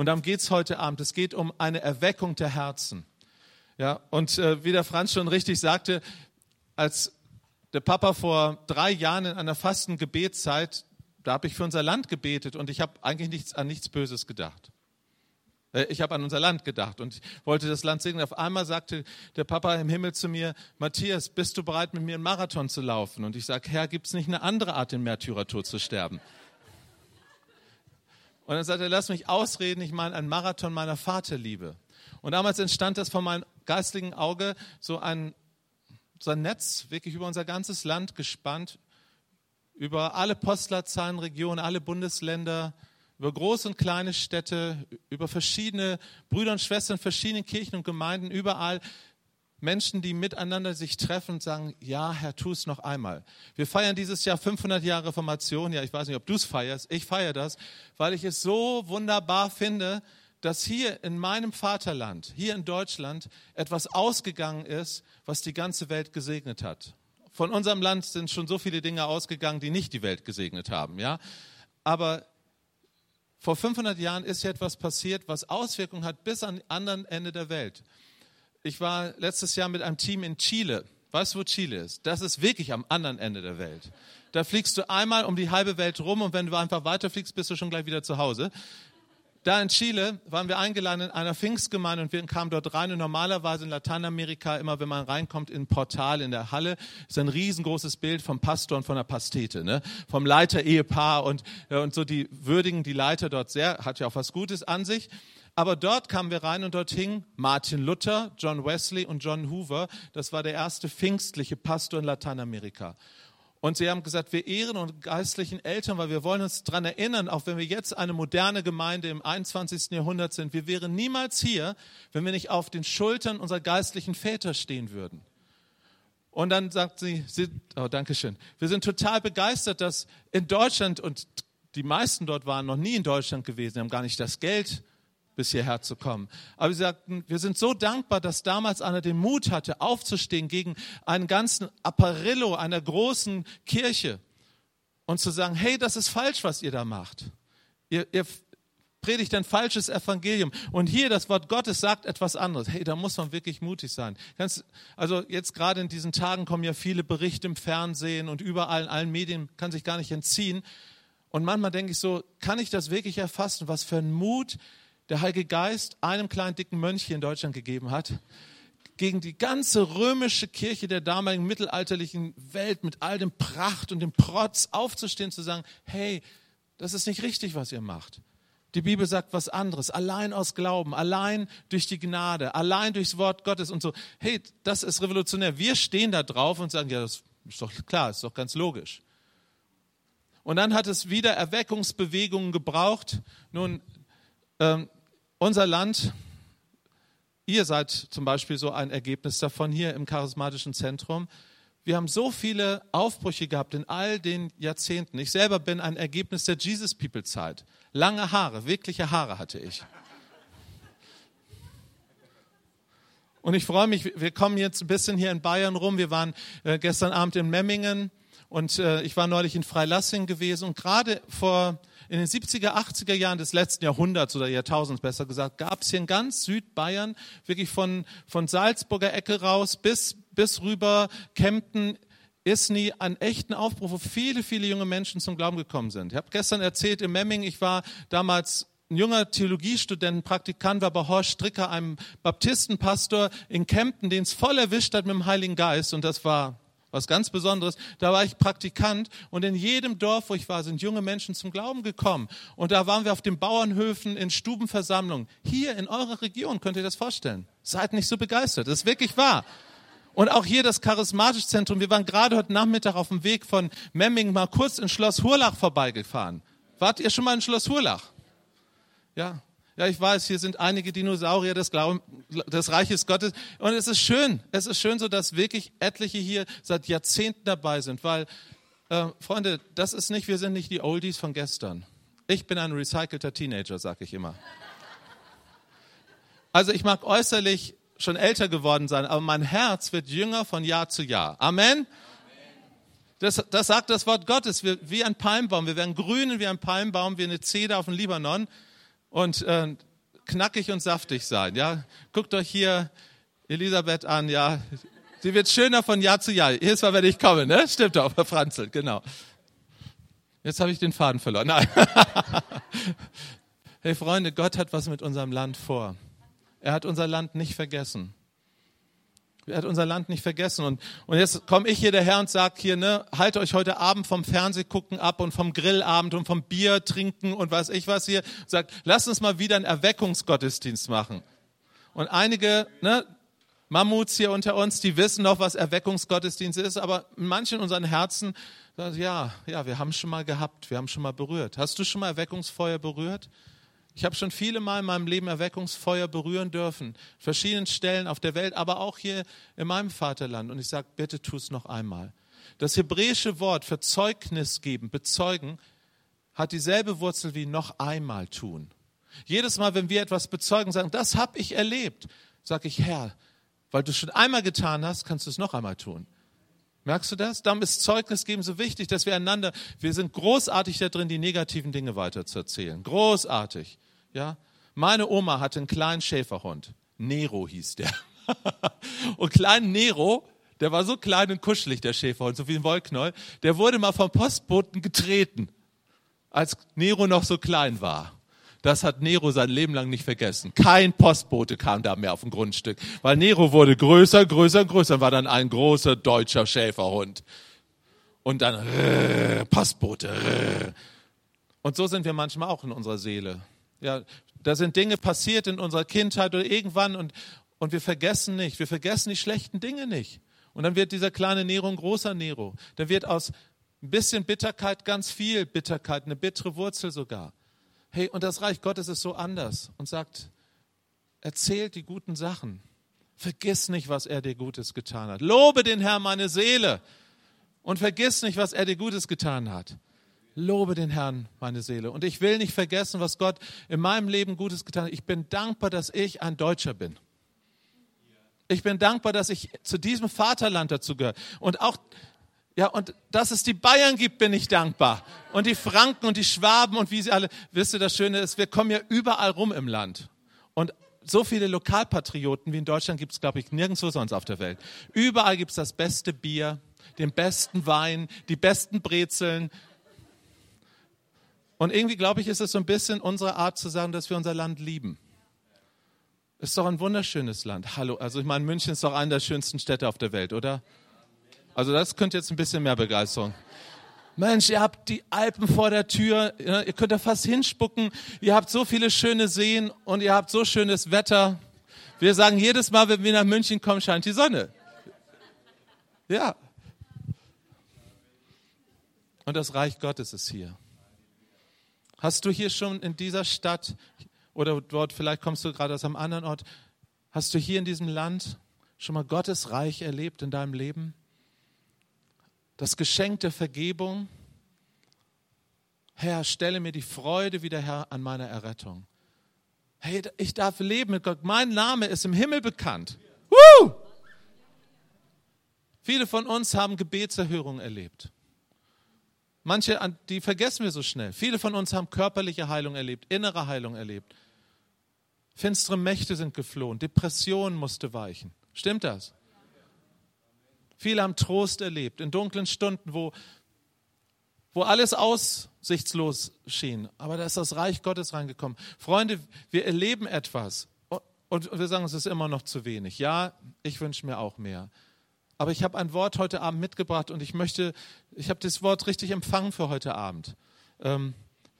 Und darum geht's heute Abend. Es geht um eine Erweckung der Herzen. Ja, und äh, wie der Franz schon richtig sagte, als der Papa vor drei Jahren in einer fasten Gebetszeit, da habe ich für unser Land gebetet und ich habe eigentlich nichts, an nichts Böses gedacht. Äh, ich habe an unser Land gedacht und wollte das Land segnen. Auf einmal sagte der Papa im Himmel zu mir, Matthias, bist du bereit, mit mir einen Marathon zu laufen? Und ich sage, Herr, gibt es nicht eine andere Art, den Märtyrertod zu sterben? Und dann sagte er, lass mich ausreden, ich meine einen Marathon meiner Vaterliebe. Und damals entstand das von meinem geistlichen Auge so ein, so ein Netz, wirklich über unser ganzes Land gespannt, über alle Postleitzahlen, Regionen, alle Bundesländer, über große und kleine Städte, über verschiedene Brüder und Schwestern, verschiedene Kirchen und Gemeinden, überall Menschen, die miteinander sich treffen und sagen, ja, Herr, tu es noch einmal. Wir feiern dieses Jahr 500 Jahre Reformation. Ja, ich weiß nicht, ob du es feierst. Ich feiere das, weil ich es so wunderbar finde, dass hier in meinem Vaterland, hier in Deutschland, etwas ausgegangen ist, was die ganze Welt gesegnet hat. Von unserem Land sind schon so viele Dinge ausgegangen, die nicht die Welt gesegnet haben, ja. Aber vor 500 Jahren ist hier etwas passiert, was Auswirkungen hat bis an anderen Ende der Welt. Ich war letztes Jahr mit einem Team in Chile. Weißt du, wo Chile ist? Das ist wirklich am anderen Ende der Welt. Da fliegst du einmal um die halbe Welt rum und wenn du einfach weiterfliegst, bist du schon gleich wieder zu Hause da in Chile waren wir eingeladen in einer Pfingstgemeinde und wir kamen dort rein und normalerweise in Lateinamerika, immer wenn man reinkommt in ein Portal in der Halle, ist ein riesengroßes Bild vom Pastor und von der Pastete, ne? vom Leiter-Ehepaar und, und so die würdigen die Leiter dort sehr, hat ja auch was Gutes an sich. Aber dort kamen wir rein und dort hing Martin Luther, John Wesley und John Hoover. Das war der erste pfingstliche Pastor in Lateinamerika. Und sie haben gesagt, wir ehren unsere geistlichen Eltern, weil wir wollen uns daran erinnern, auch wenn wir jetzt eine moderne Gemeinde im 21. Jahrhundert sind, wir wären niemals hier, wenn wir nicht auf den Schultern unserer geistlichen Väter stehen würden. Und dann sagt sie, sie oh, danke schön, wir sind total begeistert, dass in Deutschland, und die meisten dort waren noch nie in Deutschland gewesen, haben gar nicht das Geld, bis hierher zu kommen. Aber sie sagten, wir sind so dankbar, dass damals einer den Mut hatte, aufzustehen gegen einen ganzen Apparillo einer großen Kirche und zu sagen, hey, das ist falsch, was ihr da macht. Ihr, ihr predigt ein falsches Evangelium. Und hier das Wort Gottes sagt etwas anderes. Hey, da muss man wirklich mutig sein. Ganz, also jetzt gerade in diesen Tagen kommen ja viele Berichte im Fernsehen und überall in allen Medien, kann sich gar nicht entziehen. Und manchmal denke ich so, kann ich das wirklich erfassen? Was für ein Mut der Heilige Geist einem kleinen dicken Mönch hier in Deutschland gegeben hat, gegen die ganze römische Kirche der damaligen mittelalterlichen Welt mit all dem Pracht und dem Protz aufzustehen, zu sagen, hey, das ist nicht richtig, was ihr macht. Die Bibel sagt was anderes. Allein aus Glauben, allein durch die Gnade, allein durchs Wort Gottes und so. Hey, das ist revolutionär. Wir stehen da drauf und sagen, ja, das ist doch klar, ist doch ganz logisch. Und dann hat es wieder Erweckungsbewegungen gebraucht. Nun, ähm, unser Land, ihr seid zum Beispiel so ein Ergebnis davon hier im charismatischen Zentrum. Wir haben so viele Aufbrüche gehabt in all den Jahrzehnten. Ich selber bin ein Ergebnis der Jesus People Zeit. Lange Haare, wirkliche Haare hatte ich. Und ich freue mich, wir kommen jetzt ein bisschen hier in Bayern rum. Wir waren äh, gestern Abend in Memmingen und äh, ich war neulich in Freilassing gewesen. Und gerade vor in den 70er, 80er Jahren des letzten Jahrhunderts oder Jahrtausends besser gesagt, gab es hier in ganz Südbayern, wirklich von, von Salzburger Ecke raus bis, bis rüber Kempten, Isny einen echten Aufbruch, wo viele, viele junge Menschen zum Glauben gekommen sind. Ich habe gestern erzählt in Memming, ich war damals ein junger Theologiestudent, Praktikant, war bei Horst Stricker, einem Baptistenpastor in Kempten, den es voll erwischt hat mit dem Heiligen Geist. Und das war was ganz Besonderes. Da war ich Praktikant und in jedem Dorf, wo ich war, sind junge Menschen zum Glauben gekommen. Und da waren wir auf den Bauernhöfen in Stubenversammlungen. Hier in eurer Region könnt ihr das vorstellen. Seid nicht so begeistert. Das ist wirklich wahr. Und auch hier das Charismatische Zentrum. Wir waren gerade heute Nachmittag auf dem Weg von Memming mal kurz in Schloss Hurlach vorbeigefahren. Wart ihr schon mal in Schloss Hurlach? Ja, ja, ich weiß, hier sind einige Dinosaurier des, Glauben, des Reiches Gottes. Und es ist schön, es ist schön so, dass wirklich etliche hier seit Jahrzehnten dabei sind, weil, äh, Freunde, das ist nicht, wir sind nicht die Oldies von gestern. Ich bin ein recycelter Teenager, sag ich immer. Also ich mag äußerlich schon älter geworden sein, aber mein Herz wird jünger von Jahr zu Jahr. Amen. Das, das sagt das Wort Gottes, wir, wie ein Palmbaum. Wir werden grünen wie ein Palmbaum, wie eine Zeder auf dem Libanon. Und äh, knackig und saftig sein. Ja, guckt euch hier Elisabeth an. Ja, sie wird schöner von Jahr zu Jahr. Jedes Mal, wenn ich komme, ne? Stimmt doch, Herr Franzl, genau. Jetzt habe ich den Faden verloren. Nein. hey Freunde, Gott hat was mit unserem Land vor. Er hat unser Land nicht vergessen. Er hat unser Land nicht vergessen. Und, und jetzt komme ich hier daher und sage hier, ne, halt euch heute Abend vom Fernsehgucken ab und vom Grillabend und vom Bier trinken und weiß ich was hier. Sagt, lasst uns mal wieder einen Erweckungsgottesdienst machen. Und einige, ne, Mammuts hier unter uns, die wissen noch, was Erweckungsgottesdienst ist, aber in manchen unseren Herzen, ja, ja, wir haben schon mal gehabt, wir haben schon mal berührt. Hast du schon mal Erweckungsfeuer berührt? Ich habe schon viele Mal in meinem Leben Erweckungsfeuer berühren dürfen, verschiedenen Stellen auf der Welt, aber auch hier in meinem Vaterland. Und ich sage, bitte tu es noch einmal. Das hebräische Wort für Zeugnis geben, bezeugen, hat dieselbe Wurzel wie noch einmal tun. Jedes Mal, wenn wir etwas bezeugen, sagen, das habe ich erlebt, sage ich, Herr, weil du es schon einmal getan hast, kannst du es noch einmal tun. Merkst du das? Darum ist Zeugnis geben so wichtig, dass wir einander, wir sind großartig da drin, die negativen Dinge weiterzuerzählen. Großartig. Ja? Meine Oma hatte einen kleinen Schäferhund. Nero hieß der. und klein Nero, der war so klein und kuschelig, der Schäferhund, so wie ein Wollknäuel, der wurde mal vom Postboten getreten, als Nero noch so klein war. Das hat Nero sein Leben lang nicht vergessen. Kein Postbote kam da mehr auf dem Grundstück, weil Nero wurde größer, größer, größer, war dann ein großer deutscher Schäferhund. Und dann rrr, Postbote. Rrr. Und so sind wir manchmal auch in unserer Seele. Ja, da sind Dinge passiert in unserer Kindheit oder irgendwann und, und wir vergessen nicht, wir vergessen die schlechten Dinge nicht. Und dann wird dieser kleine Nero ein großer Nero. Dann wird aus ein bisschen Bitterkeit ganz viel Bitterkeit, eine bittere Wurzel sogar. Hey, und das Reich Gottes ist so anders und sagt, erzählt die guten Sachen. Vergiss nicht, was er dir Gutes getan hat. Lobe den Herrn meine Seele und vergiss nicht, was er dir Gutes getan hat. Lobe den Herrn meine Seele. Und ich will nicht vergessen, was Gott in meinem Leben Gutes getan hat. Ich bin dankbar, dass ich ein Deutscher bin. Ich bin dankbar, dass ich zu diesem Vaterland dazu gehöre. Und auch ja, und dass es die Bayern gibt, bin ich dankbar. Und die Franken und die Schwaben und wie sie alle. Wisst ihr, das Schöne ist, wir kommen ja überall rum im Land. Und so viele Lokalpatrioten wie in Deutschland gibt es, glaube ich, nirgendwo sonst auf der Welt. Überall gibt es das beste Bier, den besten Wein, die besten Brezeln. Und irgendwie, glaube ich, ist es so ein bisschen unsere Art zu sagen, dass wir unser Land lieben. Ist doch ein wunderschönes Land. Hallo, also ich meine, München ist doch eine der schönsten Städte auf der Welt, oder? Also das könnte jetzt ein bisschen mehr Begeisterung. Mensch, ihr habt die Alpen vor der Tür, ihr könnt da fast hinspucken, ihr habt so viele schöne Seen und ihr habt so schönes Wetter. Wir sagen jedes Mal, wenn wir nach München kommen, scheint die Sonne. Ja. Und das Reich Gottes ist hier. Hast du hier schon in dieser Stadt oder dort, vielleicht kommst du gerade aus einem anderen Ort, hast du hier in diesem Land schon mal Gottes Reich erlebt in deinem Leben? Das Geschenk der Vergebung. Herr, stelle mir die Freude wieder her an meiner Errettung. Hey, ich darf leben mit Gott. Mein Name ist im Himmel bekannt. Woo! Viele von uns haben Gebetserhörungen erlebt. Manche, die vergessen wir so schnell. Viele von uns haben körperliche Heilung erlebt, innere Heilung erlebt. Finstere Mächte sind geflohen, Depression musste weichen. Stimmt das? Viele haben Trost erlebt in dunklen Stunden, wo, wo alles aussichtslos schien. Aber da ist das Reich Gottes reingekommen. Freunde, wir erleben etwas und wir sagen, es ist immer noch zu wenig. Ja, ich wünsche mir auch mehr. Aber ich habe ein Wort heute Abend mitgebracht und ich möchte, ich habe das Wort richtig empfangen für heute Abend. Ähm,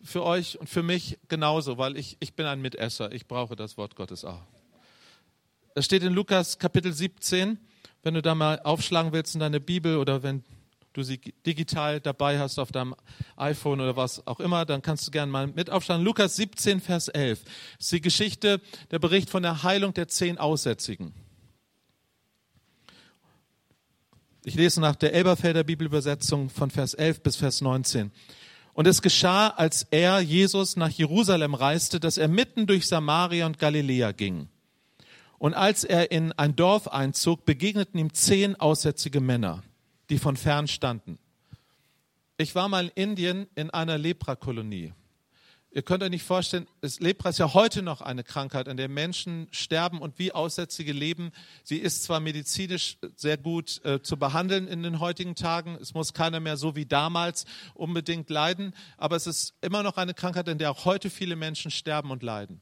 für euch und für mich genauso, weil ich, ich bin ein Mitesser. Ich brauche das Wort Gottes auch. Es steht in Lukas Kapitel 17, wenn du da mal aufschlagen willst in deine Bibel oder wenn du sie digital dabei hast auf deinem iPhone oder was auch immer, dann kannst du gerne mal mit aufschlagen. Lukas 17, Vers 11. Das ist die Geschichte, der Bericht von der Heilung der zehn Aussätzigen. Ich lese nach der Elberfelder Bibelübersetzung von Vers 11 bis Vers 19. Und es geschah, als er, Jesus, nach Jerusalem reiste, dass er mitten durch Samaria und Galiläa ging. Und als er in ein Dorf einzog, begegneten ihm zehn aussätzige Männer, die von fern standen. Ich war mal in Indien in einer Leprakolonie. Ihr könnt euch nicht vorstellen, Lepra ist ja heute noch eine Krankheit, an der Menschen sterben und wie Aussätzige leben. Sie ist zwar medizinisch sehr gut äh, zu behandeln in den heutigen Tagen, es muss keiner mehr so wie damals unbedingt leiden, aber es ist immer noch eine Krankheit, an der auch heute viele Menschen sterben und leiden.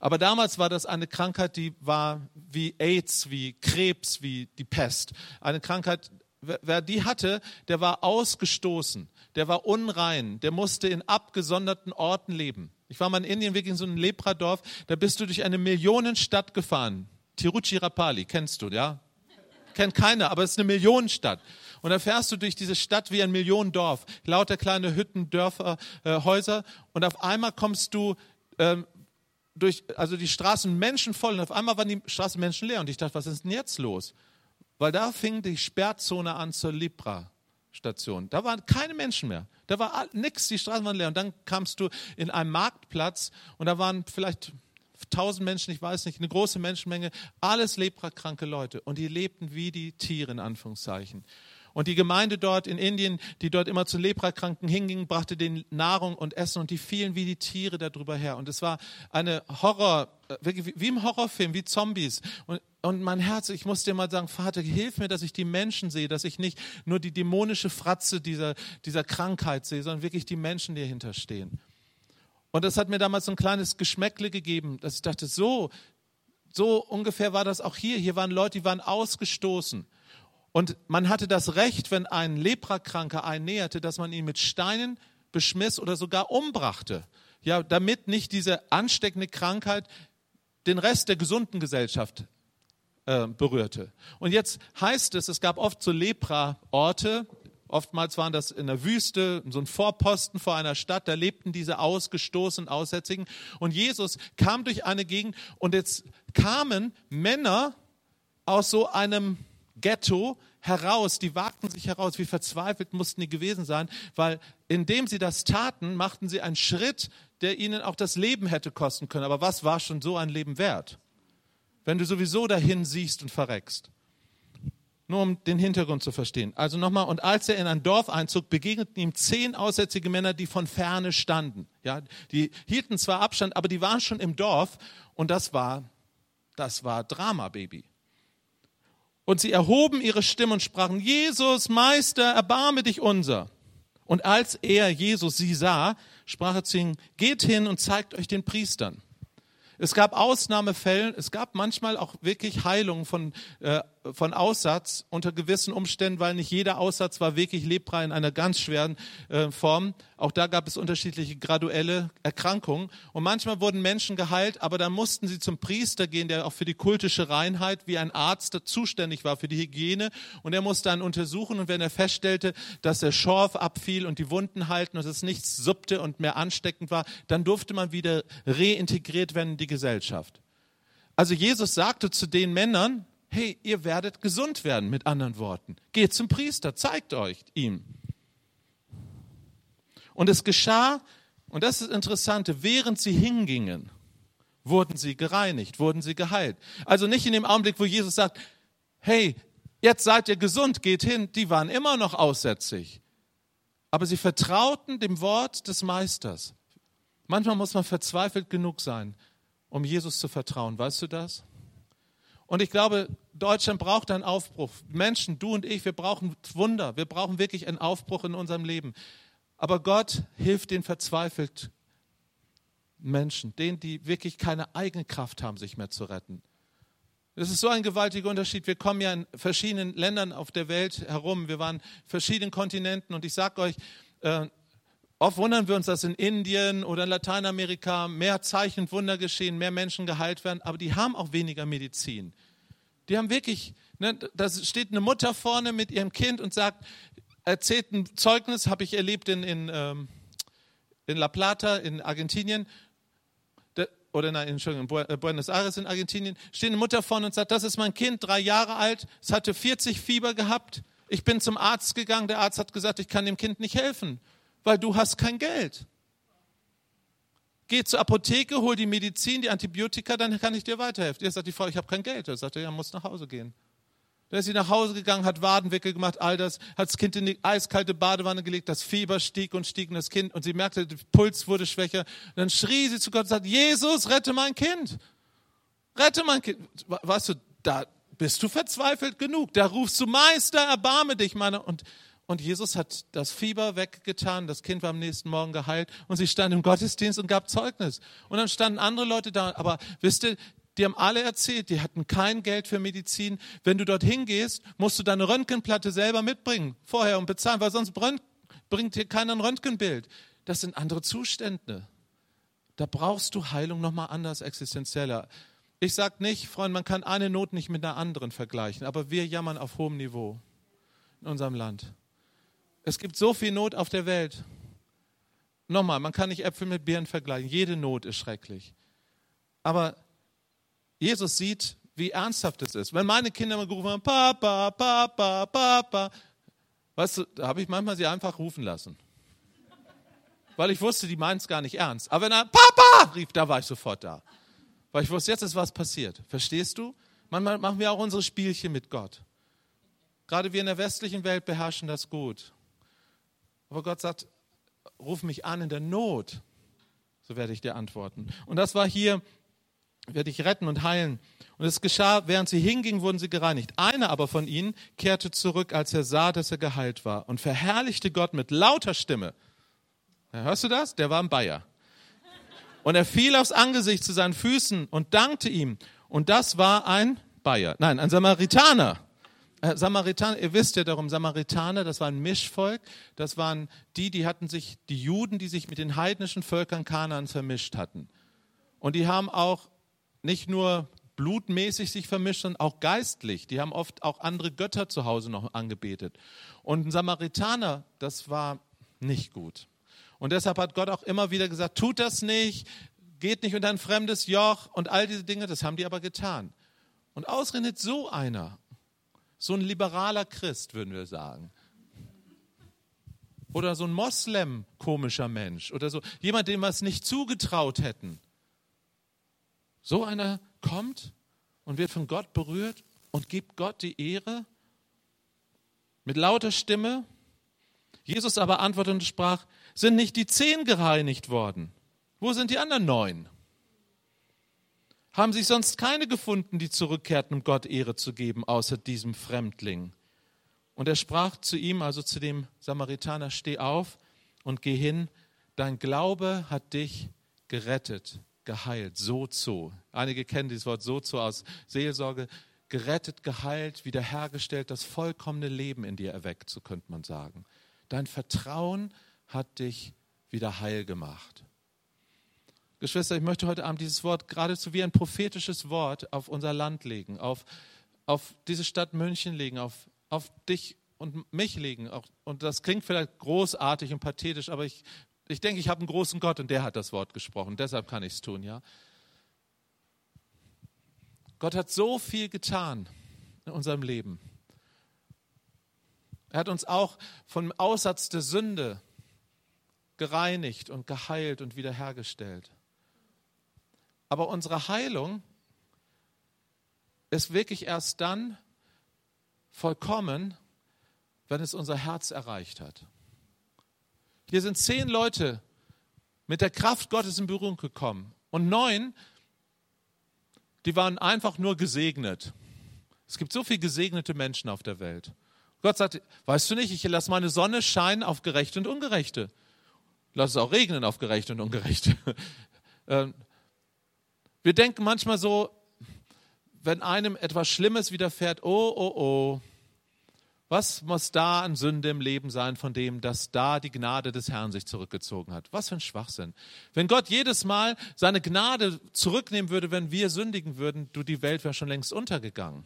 Aber damals war das eine Krankheit, die war wie AIDS, wie Krebs, wie die Pest. Eine Krankheit, wer die hatte, der war ausgestoßen, der war unrein, der musste in abgesonderten Orten leben. Ich war mal in Indien, wirklich in so einem Lepradorf, da bist du durch eine Millionenstadt gefahren. Tiruchirapalli, kennst du, ja? Kennt keiner, aber es ist eine Millionenstadt. Und dann fährst du durch diese Stadt wie ein Millionendorf, lauter kleine Hütten, Dörfer, äh, Häuser. Und auf einmal kommst du ähm, durch, also die Straßen Menschen voll. Und auf einmal waren die Straßen Menschen leer. Und ich dachte, was ist denn jetzt los? Weil da fing die Sperrzone an zur Libra-Station. Da waren keine Menschen mehr. Da war nichts, die Straßen waren leer. Und dann kamst du in einen Marktplatz und da waren vielleicht tausend Menschen, ich weiß nicht, eine große Menschenmenge, alles leprakranke Leute. Und die lebten wie die Tiere in Anführungszeichen. Und die Gemeinde dort in Indien, die dort immer zu Leprakranken hinging, brachte denen Nahrung und Essen und die fielen wie die Tiere darüber her. Und es war eine Horror, äh, wie im Horrorfilm, wie Zombies. Und, und mein Herz, ich muss dir mal sagen, Vater, hilf mir, dass ich die Menschen sehe, dass ich nicht nur die dämonische Fratze dieser, dieser Krankheit sehe, sondern wirklich die Menschen, die dahinter stehen. Und das hat mir damals so ein kleines Geschmäckle gegeben, dass ich dachte, so, so ungefähr war das auch hier. Hier waren Leute, die waren ausgestoßen. Und man hatte das Recht, wenn ein Leprakranker einen näherte, dass man ihn mit Steinen beschmiss oder sogar umbrachte. Ja, damit nicht diese ansteckende Krankheit den Rest der gesunden Gesellschaft äh, berührte. Und jetzt heißt es, es gab oft so Lepra-Orte, Oftmals waren das in der Wüste, so ein Vorposten vor einer Stadt, da lebten diese ausgestoßenen Aussätzigen. Und Jesus kam durch eine Gegend und jetzt kamen Männer aus so einem Ghetto heraus, die wagten sich heraus, wie verzweifelt mussten die gewesen sein, weil indem sie das taten, machten sie einen Schritt, der ihnen auch das Leben hätte kosten können. Aber was war schon so ein Leben wert? Wenn du sowieso dahin siehst und verreckst. Nur um den Hintergrund zu verstehen. Also nochmal, und als er in ein Dorf einzog, begegneten ihm zehn aussätzige Männer, die von ferne standen. Ja, die hielten zwar Abstand, aber die waren schon im Dorf und das war, das war Drama, Baby. Und sie erhoben ihre Stimme und sprachen, Jesus, Meister, erbarme dich unser. Und als er, Jesus, sie sah, sprach er zu ihnen, geht hin und zeigt euch den Priestern. Es gab Ausnahmefällen, es gab manchmal auch wirklich Heilungen von, äh, von Aussatz unter gewissen Umständen, weil nicht jeder Aussatz war wirklich Lepra in einer ganz schweren äh, Form. Auch da gab es unterschiedliche graduelle Erkrankungen. Und manchmal wurden Menschen geheilt, aber dann mussten sie zum Priester gehen, der auch für die kultische Reinheit wie ein Arzt zuständig war für die Hygiene. Und er musste dann untersuchen und wenn er feststellte, dass der Schorf abfiel und die Wunden halten und es nichts suppte und mehr ansteckend war, dann durfte man wieder reintegriert werden in die Gesellschaft. Also Jesus sagte zu den Männern, hey, ihr werdet gesund werden, mit anderen Worten. Geht zum Priester, zeigt euch ihm. Und es geschah, und das ist das Interessante, während sie hingingen, wurden sie gereinigt, wurden sie geheilt. Also nicht in dem Augenblick, wo Jesus sagt, hey, jetzt seid ihr gesund, geht hin, die waren immer noch aussätzig. Aber sie vertrauten dem Wort des Meisters. Manchmal muss man verzweifelt genug sein, um Jesus zu vertrauen. Weißt du das? Und ich glaube, Deutschland braucht einen Aufbruch. Menschen, du und ich, wir brauchen Wunder. Wir brauchen wirklich einen Aufbruch in unserem Leben. Aber Gott hilft den verzweifelt Menschen, denen, die wirklich keine eigene Kraft haben, sich mehr zu retten. Das ist so ein gewaltiger Unterschied. Wir kommen ja in verschiedenen Ländern auf der Welt herum. Wir waren in verschiedenen Kontinenten. Und ich sage euch, äh, oft wundern wir uns, dass in Indien oder in Lateinamerika mehr Zeichen und Wunder geschehen, mehr Menschen geheilt werden. Aber die haben auch weniger Medizin. Die haben wirklich, ne, da steht eine Mutter vorne mit ihrem Kind und sagt, erzählt ein Zeugnis, habe ich erlebt in, in, ähm, in La Plata in Argentinien, oder nein, Entschuldigung, in Buenos Aires in Argentinien, steht eine Mutter vorne und sagt, das ist mein Kind, drei Jahre alt, es hatte 40 Fieber gehabt, ich bin zum Arzt gegangen, der Arzt hat gesagt, ich kann dem Kind nicht helfen, weil du hast kein Geld. Geh zur Apotheke, hol die Medizin, die Antibiotika, dann kann ich dir weiterhelfen. Ihr sagt die Frau, ich habe kein Geld. Er sagt, ja, muss nach Hause gehen. Dann ist sie nach Hause gegangen, hat Wadenwickel gemacht, all das, hat das Kind in die eiskalte Badewanne gelegt, das Fieber stieg und stieg und das Kind, und sie merkte, der Puls wurde schwächer. Dann schrie sie zu Gott und sagte, Jesus, rette mein Kind. Rette mein Kind. Weißt du, da bist du verzweifelt genug. Da rufst du Meister, erbarme dich, meine. Und, und Jesus hat das Fieber weggetan, das Kind war am nächsten Morgen geheilt und sie stand im Gottesdienst und gab Zeugnis. Und dann standen andere Leute da, aber wisst ihr, die haben alle erzählt, die hatten kein Geld für Medizin. Wenn du dorthin gehst, musst du deine Röntgenplatte selber mitbringen, vorher und bezahlen, weil sonst bringt dir keiner ein Röntgenbild. Das sind andere Zustände. Da brauchst du Heilung nochmal anders existenzieller. Ich sage nicht, Freund, man kann eine Not nicht mit einer anderen vergleichen, aber wir jammern auf hohem Niveau in unserem Land. Es gibt so viel Not auf der Welt. Nochmal, man kann nicht Äpfel mit Birnen vergleichen. Jede Not ist schrecklich. Aber Jesus sieht, wie ernsthaft es ist. Wenn meine Kinder mal gerufen haben, Papa, Papa, Papa, weißt du, da habe ich manchmal sie einfach rufen lassen. Weil ich wusste, die meinen es gar nicht ernst. Aber wenn er Papa rief, da war ich sofort da. Weil ich wusste, jetzt ist was passiert. Verstehst du? Manchmal machen wir auch unsere Spielchen mit Gott. Gerade wir in der westlichen Welt beherrschen das gut. Aber Gott sagt, ruf mich an in der Not. So werde ich dir antworten. Und das war hier werde ich retten und heilen. Und es geschah, während sie hingingen, wurden sie gereinigt. Einer aber von ihnen kehrte zurück, als er sah, dass er geheilt war und verherrlichte Gott mit lauter Stimme. Ja, hörst du das? Der war ein Bayer. Und er fiel aufs Angesicht zu seinen Füßen und dankte ihm. Und das war ein Bayer. Nein, ein Samaritaner. Äh, Samaritaner, ihr wisst ja darum, Samaritaner, das war ein Mischvolk. Das waren die, die hatten sich, die Juden, die sich mit den heidnischen Völkern Kanaan vermischt hatten. Und die haben auch nicht nur blutmäßig sich vermischt, sondern auch geistlich. Die haben oft auch andere Götter zu Hause noch angebetet. Und ein Samaritaner, das war nicht gut. Und deshalb hat Gott auch immer wieder gesagt, tut das nicht, geht nicht unter ein fremdes Joch und all diese Dinge, das haben die aber getan. Und ausgerechnet so einer, so ein liberaler Christ, würden wir sagen, oder so ein Moslem komischer Mensch oder so, jemand, dem wir es nicht zugetraut hätten, so einer kommt und wird von Gott berührt und gibt Gott die Ehre mit lauter Stimme. Jesus aber antwortete und sprach, sind nicht die zehn gereinigt worden? Wo sind die anderen neun? Haben sich sonst keine gefunden, die zurückkehrten, um Gott Ehre zu geben, außer diesem Fremdling? Und er sprach zu ihm, also zu dem Samaritaner, steh auf und geh hin, dein Glaube hat dich gerettet geheilt, sozo. Einige kennen dieses Wort sozo aus Seelsorge. Gerettet, geheilt, wiederhergestellt, das vollkommene Leben in dir erweckt, so könnte man sagen. Dein Vertrauen hat dich wieder heil gemacht. Geschwister, ich möchte heute Abend dieses Wort geradezu wie ein prophetisches Wort auf unser Land legen, auf, auf diese Stadt München legen, auf, auf dich und mich legen. Und das klingt vielleicht großartig und pathetisch, aber ich ich denke, ich habe einen großen Gott und der hat das Wort gesprochen. Deshalb kann ich es tun, ja. Gott hat so viel getan in unserem Leben. Er hat uns auch vom Aussatz der Sünde gereinigt und geheilt und wiederhergestellt. Aber unsere Heilung ist wirklich erst dann vollkommen, wenn es unser Herz erreicht hat. Hier sind zehn Leute mit der Kraft Gottes in Berührung gekommen. Und neun, die waren einfach nur gesegnet. Es gibt so viele gesegnete Menschen auf der Welt. Gott sagt, weißt du nicht, ich lasse meine Sonne scheinen auf Gerechte und Ungerechte. Lass es auch regnen auf Gerechte und Ungerechte. Wir denken manchmal so, wenn einem etwas Schlimmes widerfährt, oh, oh, oh, was muss da an Sünde im Leben sein von dem, dass da die Gnade des Herrn sich zurückgezogen hat? Was für ein Schwachsinn. Wenn Gott jedes Mal seine Gnade zurücknehmen würde, wenn wir sündigen würden, du, die Welt wäre schon längst untergegangen.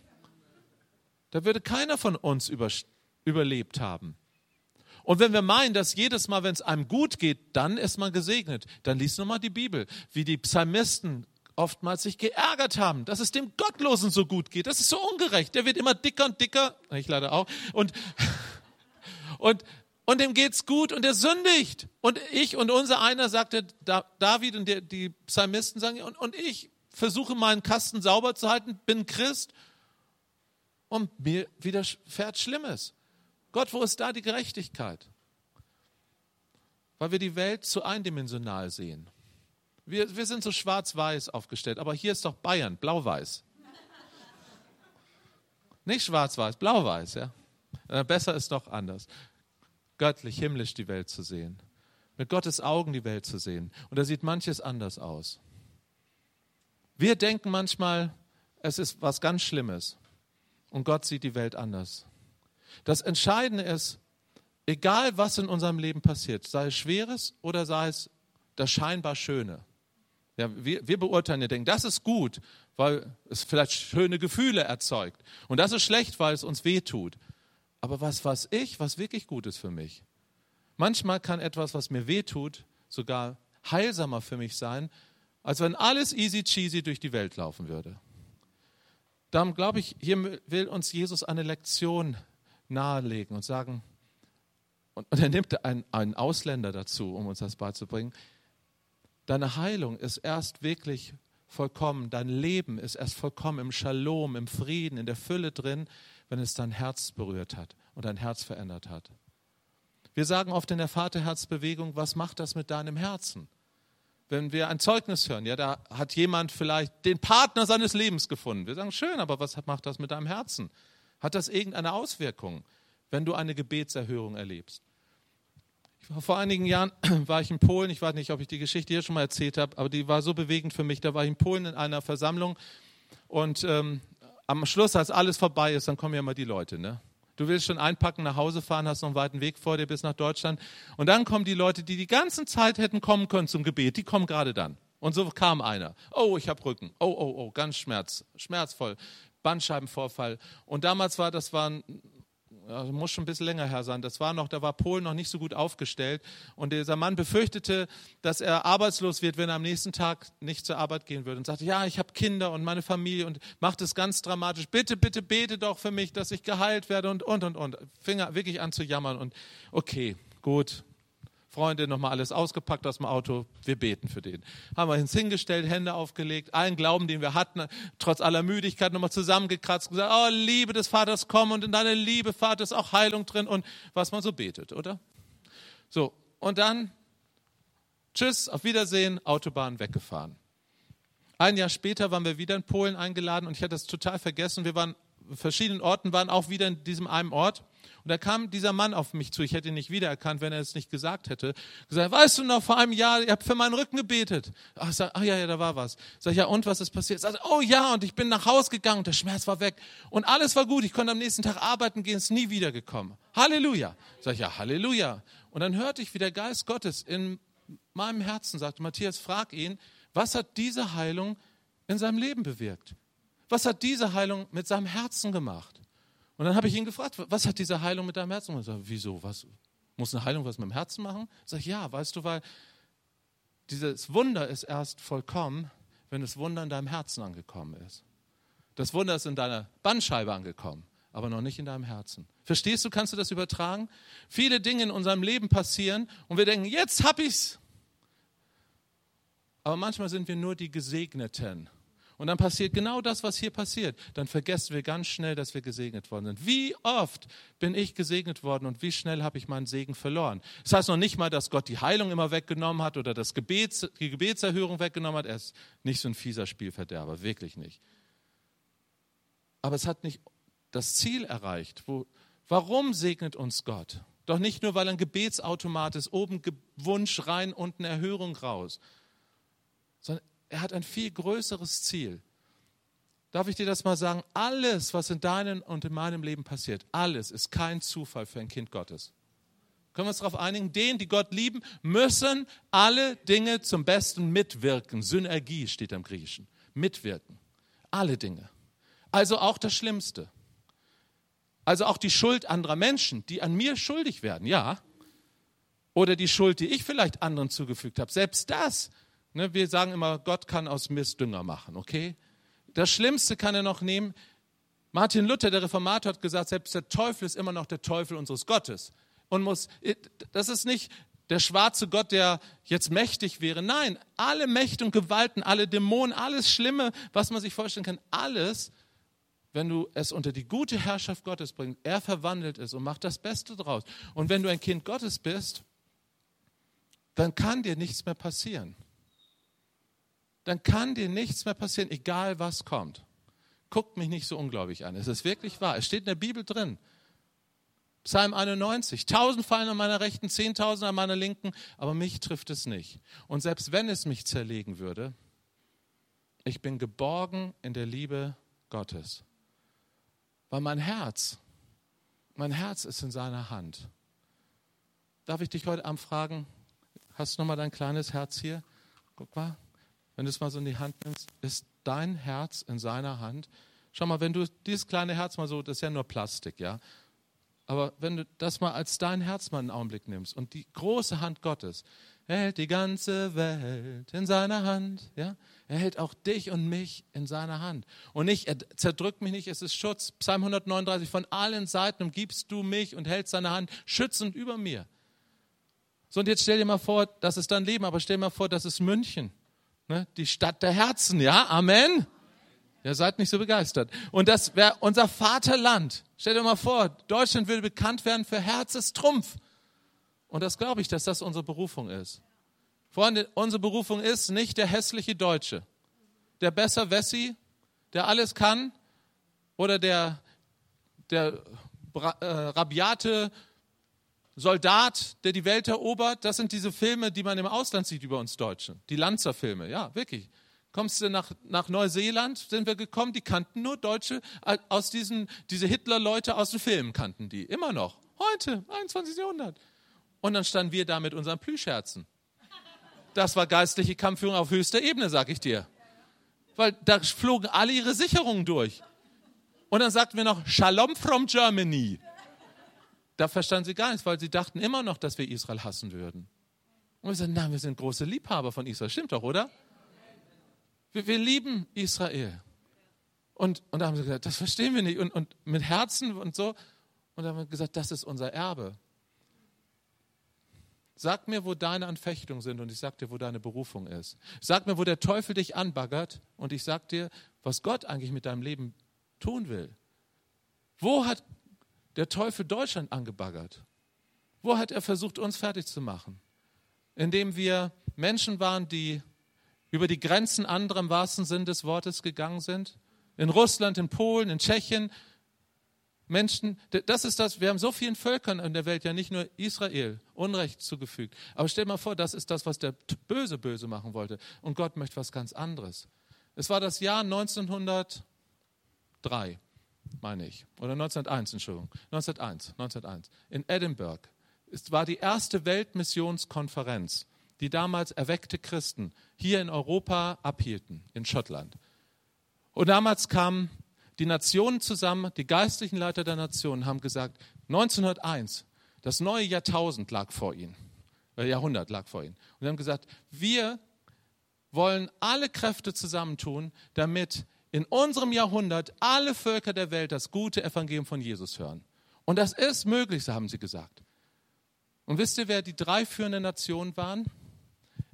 Da würde keiner von uns über, überlebt haben. Und wenn wir meinen, dass jedes Mal, wenn es einem gut geht, dann ist man gesegnet, dann liest nochmal die Bibel, wie die Psalmisten oftmals sich geärgert haben, dass es dem Gottlosen so gut geht. Das ist so ungerecht. Der wird immer dicker und dicker. Ich leider auch. Und, und, und dem geht's gut und er sündigt. Und ich und unser einer sagte, David und die, Psalmisten sagen, und, und ich versuche meinen Kasten sauber zu halten, bin Christ. und mir widerfährt Schlimmes. Gott, wo ist da die Gerechtigkeit? Weil wir die Welt zu eindimensional sehen. Wir, wir sind so schwarz-weiß aufgestellt, aber hier ist doch Bayern, blau-weiß. Nicht schwarz-weiß, blau-weiß, ja. Äh, besser ist doch anders. Göttlich, himmlisch die Welt zu sehen. Mit Gottes Augen die Welt zu sehen. Und da sieht manches anders aus. Wir denken manchmal, es ist was ganz Schlimmes. Und Gott sieht die Welt anders. Das Entscheidende ist, egal was in unserem Leben passiert, sei es Schweres oder sei es das scheinbar Schöne. Ja, wir, wir beurteilen ja, denken, das ist gut, weil es vielleicht schöne Gefühle erzeugt. Und das ist schlecht, weil es uns weh tut. Aber was weiß ich, was wirklich gut ist für mich? Manchmal kann etwas, was mir weh tut, sogar heilsamer für mich sein, als wenn alles easy cheesy durch die Welt laufen würde. Darum glaube ich, hier will uns Jesus eine Lektion nahelegen und sagen, und, er nimmt einen, einen Ausländer dazu, um uns das beizubringen, deine Heilung ist erst wirklich vollkommen, dein Leben ist erst vollkommen im Shalom, im Frieden, in der Fülle drin, wenn es dein Herz berührt hat und dein Herz verändert hat. Wir sagen oft in der Vaterherzbewegung, was macht das mit deinem Herzen? wenn wir ein Zeugnis hören, ja, da hat jemand vielleicht den Partner seines Lebens gefunden. Wir sagen, schön, aber was macht das mit deinem Herzen? Hat das irgendeine Auswirkung, wenn du eine Gebetserhörung erlebst? Vor einigen Jahren war ich in Polen, ich weiß nicht, ob ich die Geschichte hier schon mal erzählt habe, aber die war so bewegend für mich. Da war ich in Polen in einer Versammlung und ähm, am Schluss, als alles vorbei ist, dann kommen ja mal die Leute, ne? Du willst schon einpacken, nach Hause fahren, hast noch einen weiten Weg vor dir bis nach Deutschland. Und dann kommen die Leute, die die ganze Zeit hätten kommen können zum Gebet, die kommen gerade dann. Und so kam einer. Oh, ich habe Rücken. Oh, oh, oh, ganz schmerz, schmerzvoll. Bandscheibenvorfall. Und damals war, das war ein also muss schon ein bisschen länger her sein, das war noch, da war Polen noch nicht so gut aufgestellt. Und dieser Mann befürchtete, dass er arbeitslos wird, wenn er am nächsten Tag nicht zur Arbeit gehen würde. Und sagte, ja, ich habe Kinder und meine Familie und macht es ganz dramatisch, bitte, bitte bete doch für mich, dass ich geheilt werde und, und, und, und. Fing er wirklich an zu jammern und okay, gut, Freunde nochmal alles ausgepackt aus dem Auto, wir beten für den. Haben wir uns hingestellt, Hände aufgelegt, allen Glauben, den wir hatten, trotz aller Müdigkeit nochmal zusammengekratzt, gesagt, oh, Liebe des Vaters, komm und in deine Liebe, Vater, ist auch Heilung drin und was man so betet, oder? So, und dann, tschüss, auf Wiedersehen, Autobahn weggefahren. Ein Jahr später waren wir wieder in Polen eingeladen und ich hatte das total vergessen. Wir waren verschiedenen Orten, waren auch wieder in diesem einen Ort. Und da kam dieser Mann auf mich zu. Ich hätte ihn nicht wiedererkannt, wenn er es nicht gesagt hätte. Gesagt, weißt du noch, vor einem Jahr, ihr habt für meinen Rücken gebetet. Ach, sag, ach ja, ja, da war was. Sag ich, ja, und was ist passiert? Sag, oh ja, und ich bin nach Hause gegangen und der Schmerz war weg. Und alles war gut. Ich konnte am nächsten Tag arbeiten gehen, ist nie wiedergekommen. Halleluja. Sag ich, ja, Halleluja. Und dann hörte ich, wie der Geist Gottes in meinem Herzen sagte, Matthias, frag ihn, was hat diese Heilung in seinem Leben bewirkt? Was hat diese Heilung mit seinem Herzen gemacht? Und dann habe ich ihn gefragt, was hat diese Heilung mit deinem Herzen gemacht? Ich wieso? Was, muss eine Heilung was mit dem Herzen machen? Ich, ja, weißt du, weil dieses Wunder ist erst vollkommen, wenn das Wunder in deinem Herzen angekommen ist. Das Wunder ist in deiner Bandscheibe angekommen, aber noch nicht in deinem Herzen. Verstehst du, kannst du das übertragen? Viele Dinge in unserem Leben passieren und wir denken, jetzt hab ich's. Aber manchmal sind wir nur die Gesegneten und dann passiert genau das, was hier passiert. Dann vergessen wir ganz schnell, dass wir gesegnet worden sind. Wie oft bin ich gesegnet worden und wie schnell habe ich meinen Segen verloren? Das heißt noch nicht mal, dass Gott die Heilung immer weggenommen hat oder das Gebets, die Gebetserhörung weggenommen hat. Er ist nicht so ein fieser Spielverderber, wirklich nicht. Aber es hat nicht das Ziel erreicht. Wo, warum segnet uns Gott? Doch nicht nur, weil ein Gebetsautomat ist, oben Wunsch rein, unten Erhörung raus, sondern er hat ein viel größeres Ziel. Darf ich dir das mal sagen? Alles, was in deinem und in meinem Leben passiert, alles ist kein Zufall für ein Kind Gottes. Können wir uns darauf einigen? Den, die Gott lieben, müssen alle Dinge zum Besten mitwirken. Synergie steht im Griechischen. Mitwirken. Alle Dinge. Also auch das Schlimmste. Also auch die Schuld anderer Menschen, die an mir schuldig werden, ja. Oder die Schuld, die ich vielleicht anderen zugefügt habe. Selbst das Ne, wir sagen immer, Gott kann aus Mist Dünger machen, okay? Das Schlimmste kann er noch nehmen. Martin Luther, der Reformator, hat gesagt, selbst der Teufel ist immer noch der Teufel unseres Gottes. Und muss, das ist nicht der schwarze Gott, der jetzt mächtig wäre. Nein, alle Mächte und Gewalten, alle Dämonen, alles Schlimme, was man sich vorstellen kann, alles wenn du es unter die gute Herrschaft Gottes bringst, er verwandelt es und macht das Beste draus. Und wenn du ein Kind Gottes bist, dann kann dir nichts mehr passieren. Dann kann dir nichts mehr passieren, egal was kommt. Guckt mich nicht so ungläubig an. Es ist wirklich wahr. Es steht in der Bibel drin. Psalm 91. Tausend fallen an meiner Rechten, Zehntausend an meiner Linken, aber mich trifft es nicht. Und selbst wenn es mich zerlegen würde, ich bin geborgen in der Liebe Gottes. Weil mein Herz, mein Herz ist in seiner Hand. Darf ich dich heute Abend fragen, hast du nochmal dein kleines Herz hier? Guck mal, wenn du es mal so in die Hand nimmst, ist dein Herz in seiner Hand? Schau mal, wenn du dieses kleine Herz mal so, das ist ja nur Plastik, ja, aber wenn du das mal als dein Herz mal einen Augenblick nimmst und die große Hand Gottes, er hält die ganze Welt in seiner Hand, ja? Er hält auch dich und mich in seiner Hand. Und nicht, er zerdrückt mich nicht, es ist Schutz. Psalm 139, von allen Seiten umgibst du mich und hältst seine Hand schützend über mir. So, und jetzt stell dir mal vor, das ist dein Leben, aber stell dir mal vor, das ist München. Ne? Die Stadt der Herzen, ja? Amen. Ihr seid nicht so begeistert. Und das wäre unser Vaterland. Stell dir mal vor, Deutschland würde bekannt werden für Herzestrumpf. Und das glaube ich, dass das unsere Berufung ist. Freunde, unsere Berufung ist nicht der hässliche Deutsche, der besser Wessi, der alles kann, oder der, der äh, rabiate Soldat, der die Welt erobert. Das sind diese Filme, die man im Ausland sieht über uns Deutschen. Die Lanzerfilme, ja, wirklich. Kommst du nach, nach Neuseeland, sind wir gekommen, die kannten nur Deutsche, äh, aus diesen, diese Hitler-Leute aus den Filmen kannten die, immer noch. Heute, 21. Jahrhundert. Und dann standen wir da mit unseren Plüschherzen. Das war geistliche Kampfführung auf höchster Ebene, sag ich dir. Weil da flogen alle ihre Sicherungen durch. Und dann sagten wir noch, Shalom from Germany. Da verstanden sie gar nichts, weil sie dachten immer noch, dass wir Israel hassen würden. Und wir sagten, nein, wir sind große Liebhaber von Israel. Stimmt doch, oder? Wir, wir lieben Israel. Und, und da haben sie gesagt, das verstehen wir nicht. Und, und mit Herzen und so. Und da haben wir gesagt, das ist unser Erbe. Sag mir, wo deine Anfechtungen sind und ich sag dir, wo deine Berufung ist. Sag mir, wo der Teufel dich anbaggert und ich sag dir, was Gott eigentlich mit deinem Leben tun will. Wo hat der Teufel Deutschland angebaggert? Wo hat er versucht, uns fertig zu machen? Indem wir Menschen waren, die über die Grenzen anderer im wahrsten Sinn des Wortes gegangen sind. In Russland, in Polen, in Tschechien. Menschen, das ist das, wir haben so vielen Völkern in der Welt, ja nicht nur Israel, Unrecht zugefügt. Aber stell mal vor, das ist das, was der Böse böse machen wollte. Und Gott möchte was ganz anderes. Es war das Jahr 1903, meine ich. Oder 1901, Entschuldigung. 1901, 1901. In Edinburgh. Es war die erste Weltmissionskonferenz die damals erweckte Christen hier in Europa abhielten, in Schottland. Und damals kamen die Nationen zusammen, die geistlichen Leiter der Nationen haben gesagt, 1901, das neue Jahrtausend lag vor ihnen, äh, Jahrhundert lag vor ihnen. Und sie haben gesagt, wir wollen alle Kräfte zusammentun, damit in unserem Jahrhundert alle Völker der Welt das gute Evangelium von Jesus hören. Und das ist möglich, so haben sie gesagt. Und wisst ihr, wer die drei führenden Nationen waren?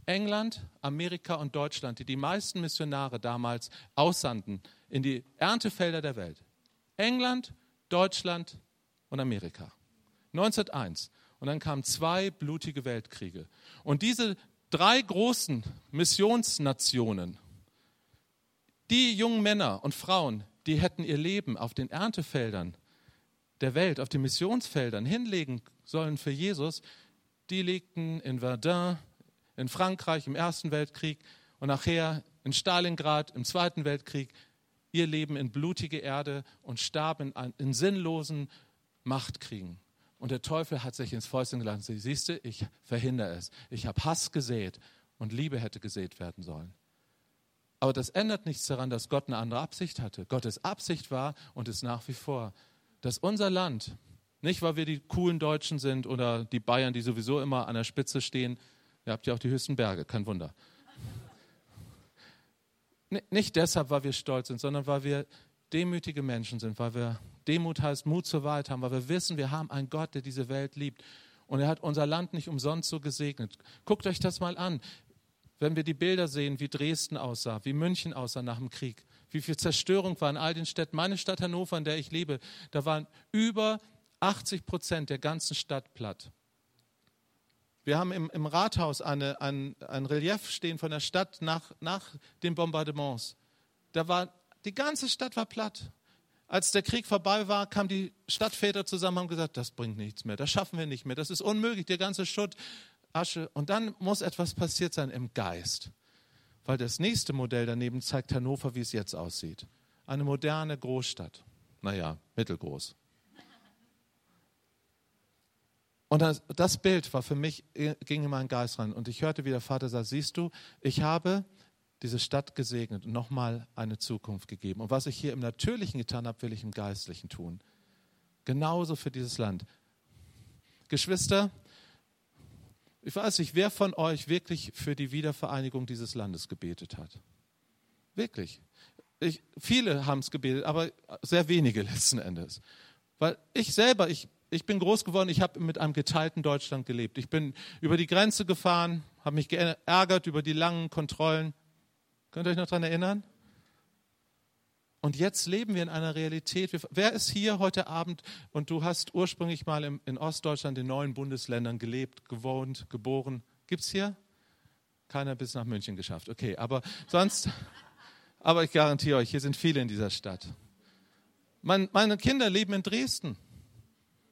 England, Amerika und Deutschland, die die meisten Missionare damals aussandten in die Erntefelder der Welt. England, Deutschland und Amerika. 1901. Und dann kamen zwei blutige Weltkriege. Und diese drei großen Missionsnationen, die jungen Männer und Frauen, die hätten ihr Leben auf den Erntefeldern der Welt, auf den Missionsfeldern hinlegen sollen für Jesus, die legten in Verdun, in Frankreich im Ersten Weltkrieg und nachher in Stalingrad im Zweiten Weltkrieg ihr Leben in blutige Erde und starben in, in sinnlosen Machtkriegen. Und der Teufel hat sich ins Fäustchen gelassen. Siehst du, ich verhindere es. Ich habe Hass gesät und Liebe hätte gesät werden sollen. Aber das ändert nichts daran, dass Gott eine andere Absicht hatte. Gottes Absicht war und ist nach wie vor, dass unser Land, nicht weil wir die coolen Deutschen sind oder die Bayern, die sowieso immer an der Spitze stehen, Ihr habt ja auch die höchsten Berge, kein Wunder. Nicht deshalb, weil wir stolz sind, sondern weil wir demütige Menschen sind, weil wir Demut heißt Mut zur Wahrheit haben, weil wir wissen, wir haben einen Gott, der diese Welt liebt. Und er hat unser Land nicht umsonst so gesegnet. Guckt euch das mal an. Wenn wir die Bilder sehen, wie Dresden aussah, wie München aussah nach dem Krieg, wie viel Zerstörung war in all den Städten. Meine Stadt Hannover, in der ich lebe, da waren über 80 Prozent der ganzen Stadt platt. Wir haben im, im Rathaus eine, ein, ein Relief stehen von der Stadt nach, nach den Bombardements. Da war, die ganze Stadt war platt. Als der Krieg vorbei war, kamen die Stadtväter zusammen und haben gesagt, das bringt nichts mehr, das schaffen wir nicht mehr, das ist unmöglich, der ganze Schutt, Asche. Und dann muss etwas passiert sein im Geist. Weil das nächste Modell daneben zeigt Hannover, wie es jetzt aussieht. Eine moderne Großstadt. Naja, mittelgroß. Und das, das, Bild war für mich, ging in meinen Geist rein. Und ich hörte, wie der Vater sagt, siehst du, ich habe diese Stadt gesegnet und nochmal eine Zukunft gegeben. Und was ich hier im Natürlichen getan habe, will ich im Geistlichen tun. Genauso für dieses Land. Geschwister, ich weiß nicht, wer von euch wirklich für die Wiedervereinigung dieses Landes gebetet hat. Wirklich. Ich, viele haben es gebetet, aber sehr wenige letzten Endes. Weil ich selber, ich ich bin groß geworden, ich habe mit einem geteilten Deutschland gelebt. Ich bin über die Grenze gefahren, habe mich geärgert über die langen Kontrollen. Könnt ihr euch noch daran erinnern? Und jetzt leben wir in einer Realität. Wer ist hier heute Abend und du hast ursprünglich mal in Ostdeutschland, in neuen Bundesländern gelebt, gewohnt, geboren? Gibt es hier? Keiner bis nach München geschafft. Okay, aber sonst, aber ich garantiere euch, hier sind viele in dieser Stadt. meine Kinder leben in Dresden.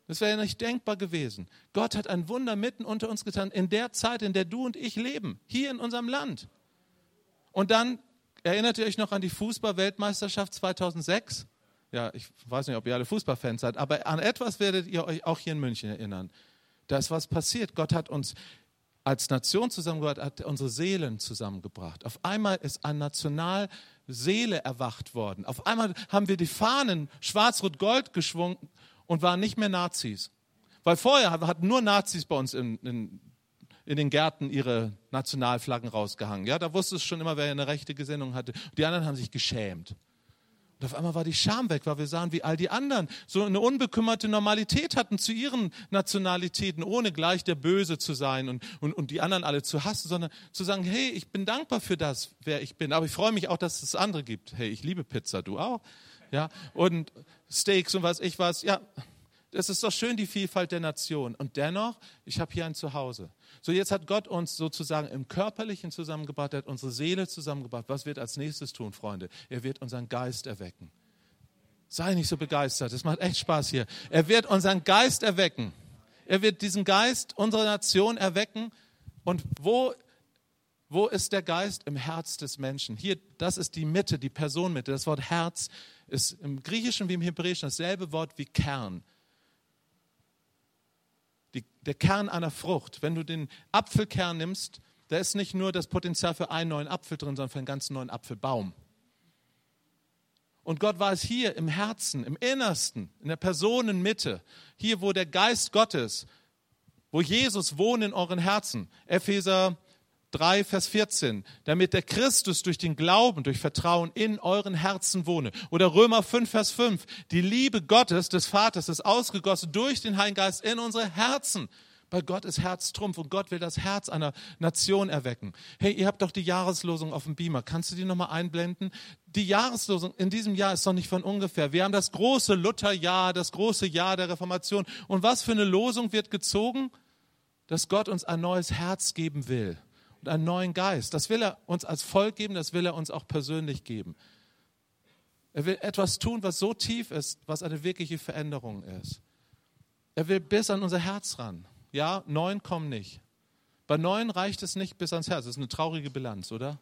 Das wäre ja nicht denkbar gewesen. Gott hat ein Wunder mitten unter uns getan, in der Zeit, in der du und ich leben, hier in unserem Land. Und dann erinnert ihr euch noch an die Fußball-Weltmeisterschaft 2006? Ja, ich weiß nicht, ob ihr alle Fußballfans seid, aber an etwas werdet ihr euch auch hier in München erinnern. Da ist was passiert. Gott hat uns als Nation zusammengebracht, hat unsere Seelen zusammengebracht. Auf einmal ist ein National Seele erwacht worden. Auf einmal haben wir die Fahnen schwarz-rot-gold geschwungen und waren nicht mehr Nazis. Weil vorher hatten nur Nazis bei uns in, in, in den Gärten ihre Nationalflaggen rausgehangen. Ja, da wusste es schon immer, wer eine rechte Gesinnung hatte. Die anderen haben sich geschämt. Und auf einmal war die Scham weg, weil wir sahen, wie all die anderen so eine unbekümmerte Normalität hatten zu ihren Nationalitäten, ohne gleich der Böse zu sein und, und, und die anderen alle zu hassen, sondern zu sagen, hey, ich bin dankbar für das, wer ich bin. Aber ich freue mich auch, dass es andere gibt. Hey, ich liebe Pizza, du auch ja, und Steaks und was ich was. Ja, es ist doch schön, die Vielfalt der Nation. Und dennoch, ich habe hier ein Zuhause. So, jetzt hat Gott uns sozusagen im Körperlichen zusammengebracht, er hat unsere Seele zusammengebracht. Was wird als nächstes tun, Freunde? Er wird unseren Geist erwecken. Sei nicht so begeistert, es macht echt Spaß hier. Er wird unseren Geist erwecken. Er wird diesen Geist unserer Nation erwecken. Und wo wo ist der Geist? Im Herz des Menschen. Hier, das ist die Mitte, die Personenmitte. Das Wort Herz ist im Griechischen wie im Hebräischen dasselbe Wort wie Kern. Der Kern einer Frucht. Wenn du den Apfelkern nimmst, da ist nicht nur das Potenzial für einen neuen Apfel drin, sondern für einen ganz neuen Apfelbaum. Und Gott war es hier im Herzen, im Innersten, in der Personenmitte, hier, wo der Geist Gottes, wo Jesus wohnt in euren Herzen. Epheser 3, Vers 14, damit der Christus durch den Glauben, durch Vertrauen in euren Herzen wohne. Oder Römer 5, Vers 5, die Liebe Gottes, des Vaters, ist ausgegossen durch den Heiligen Geist in unsere Herzen. Bei Gott ist Herztrumpf und Gott will das Herz einer Nation erwecken. Hey, ihr habt doch die Jahreslosung auf dem Beamer. Kannst du die nochmal einblenden? Die Jahreslosung in diesem Jahr ist doch nicht von ungefähr. Wir haben das große Lutherjahr, das große Jahr der Reformation. Und was für eine Losung wird gezogen? Dass Gott uns ein neues Herz geben will einen neuen Geist. Das will er uns als Volk geben, das will er uns auch persönlich geben. Er will etwas tun, was so tief ist, was eine wirkliche Veränderung ist. Er will bis an unser Herz ran. Ja, neun kommen nicht. Bei neun reicht es nicht bis ans Herz. Das ist eine traurige Bilanz, oder?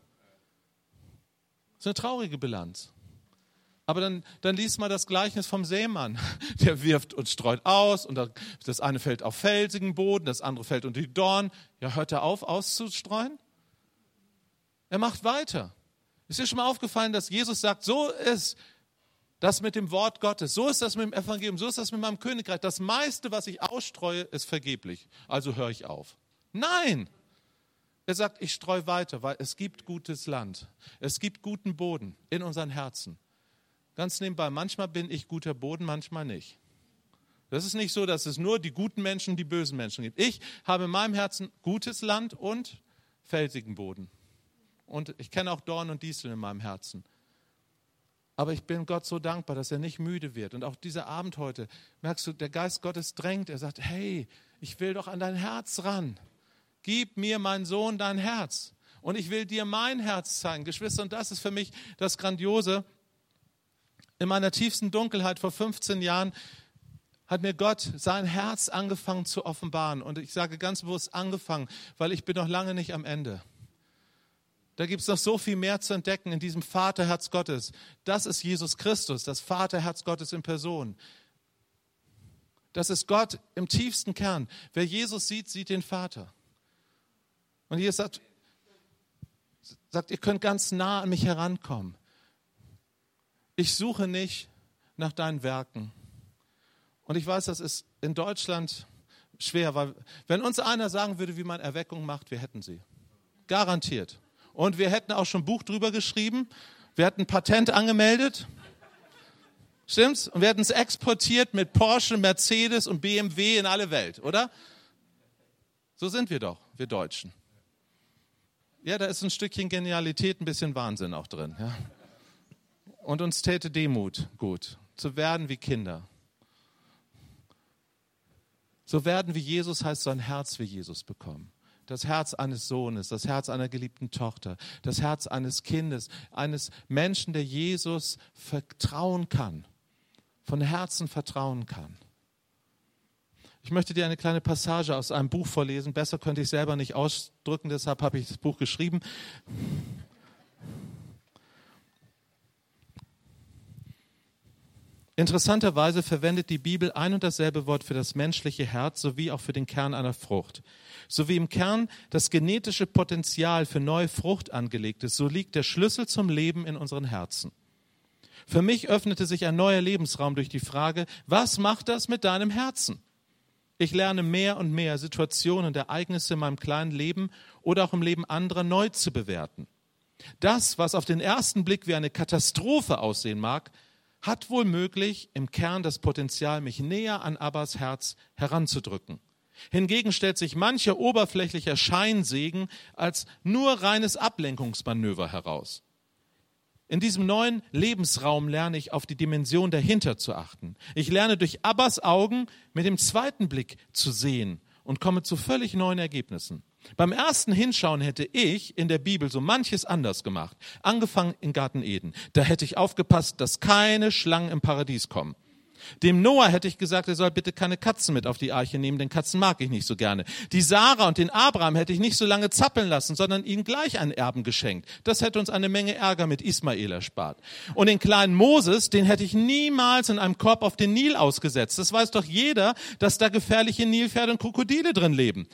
Das ist eine traurige Bilanz. Aber dann, dann liest mal das Gleichnis vom Seemann. Der wirft und streut aus und das eine fällt auf felsigen Boden, das andere fällt unter die Dorn. Ja, hört er auf auszustreuen? Er macht weiter. Ist dir schon mal aufgefallen, dass Jesus sagt, so ist das mit dem Wort Gottes, so ist das mit dem Evangelium, so ist das mit meinem Königreich. Das meiste, was ich ausstreue, ist vergeblich. Also höre ich auf. Nein! Er sagt, ich streue weiter, weil es gibt gutes Land. Es gibt guten Boden in unseren Herzen. Ganz nebenbei, manchmal bin ich guter Boden, manchmal nicht. Das ist nicht so, dass es nur die guten Menschen, die bösen Menschen gibt. Ich habe in meinem Herzen gutes Land und felsigen Boden. Und ich kenne auch Dorn und Disteln in meinem Herzen. Aber ich bin Gott so dankbar, dass er nicht müde wird. Und auch dieser Abend heute, merkst du, der Geist Gottes drängt. Er sagt, hey, ich will doch an dein Herz ran. Gib mir, mein Sohn, dein Herz. Und ich will dir mein Herz zeigen. Geschwister, und das ist für mich das Grandiose. In meiner tiefsten Dunkelheit vor 15 Jahren hat mir Gott sein Herz angefangen zu offenbaren. Und ich sage ganz bewusst angefangen, weil ich bin noch lange nicht am Ende. Da gibt es noch so viel mehr zu entdecken in diesem Vaterherz Gottes. Das ist Jesus Christus, das Vaterherz Gottes in Person. Das ist Gott im tiefsten Kern. Wer Jesus sieht, sieht den Vater. Und Jesus sagt, sagt, ihr könnt ganz nah an mich herankommen. Ich suche nicht nach deinen Werken. Und ich weiß, das ist in Deutschland schwer, weil wenn uns einer sagen würde, wie man Erweckung macht, wir hätten sie. Garantiert. Und wir hätten auch schon ein Buch drüber geschrieben. Wir hätten ein Patent angemeldet. Stimmt's? Und wir hätten es exportiert mit Porsche, Mercedes und BMW in alle Welt, oder? So sind wir doch, wir Deutschen. Ja, da ist ein Stückchen Genialität, ein bisschen Wahnsinn auch drin. Ja. Und uns täte Demut gut, zu werden wie Kinder. So werden wie Jesus heißt so ein Herz wie Jesus bekommen das Herz eines Sohnes, das Herz einer geliebten Tochter, das Herz eines Kindes, eines Menschen, der Jesus vertrauen kann, von Herzen vertrauen kann. Ich möchte dir eine kleine Passage aus einem Buch vorlesen. Besser könnte ich selber nicht ausdrücken, deshalb habe ich das Buch geschrieben. Interessanterweise verwendet die Bibel ein und dasselbe Wort für das menschliche Herz sowie auch für den Kern einer Frucht. So wie im Kern das genetische Potenzial für neue Frucht angelegt ist, so liegt der Schlüssel zum Leben in unseren Herzen. Für mich öffnete sich ein neuer Lebensraum durch die Frage, was macht das mit deinem Herzen? Ich lerne mehr und mehr Situationen und Ereignisse in meinem kleinen Leben oder auch im Leben anderer neu zu bewerten. Das, was auf den ersten Blick wie eine Katastrophe aussehen mag, hat wohl möglich im Kern das Potenzial, mich näher an Abbas Herz heranzudrücken. Hingegen stellt sich mancher oberflächlicher Scheinsegen als nur reines Ablenkungsmanöver heraus. In diesem neuen Lebensraum lerne ich auf die Dimension dahinter zu achten. Ich lerne durch Abbas Augen mit dem zweiten Blick zu sehen und komme zu völlig neuen Ergebnissen. Beim ersten Hinschauen hätte ich in der Bibel so manches anders gemacht. Angefangen in Garten Eden. Da hätte ich aufgepasst, dass keine Schlangen im Paradies kommen. Dem Noah hätte ich gesagt, er soll bitte keine Katzen mit auf die Arche nehmen, denn Katzen mag ich nicht so gerne. Die Sarah und den Abraham hätte ich nicht so lange zappeln lassen, sondern ihnen gleich einen Erben geschenkt. Das hätte uns eine Menge Ärger mit Ismael erspart. Und den kleinen Moses, den hätte ich niemals in einem Korb auf den Nil ausgesetzt. Das weiß doch jeder, dass da gefährliche Nilpferde und Krokodile drin leben.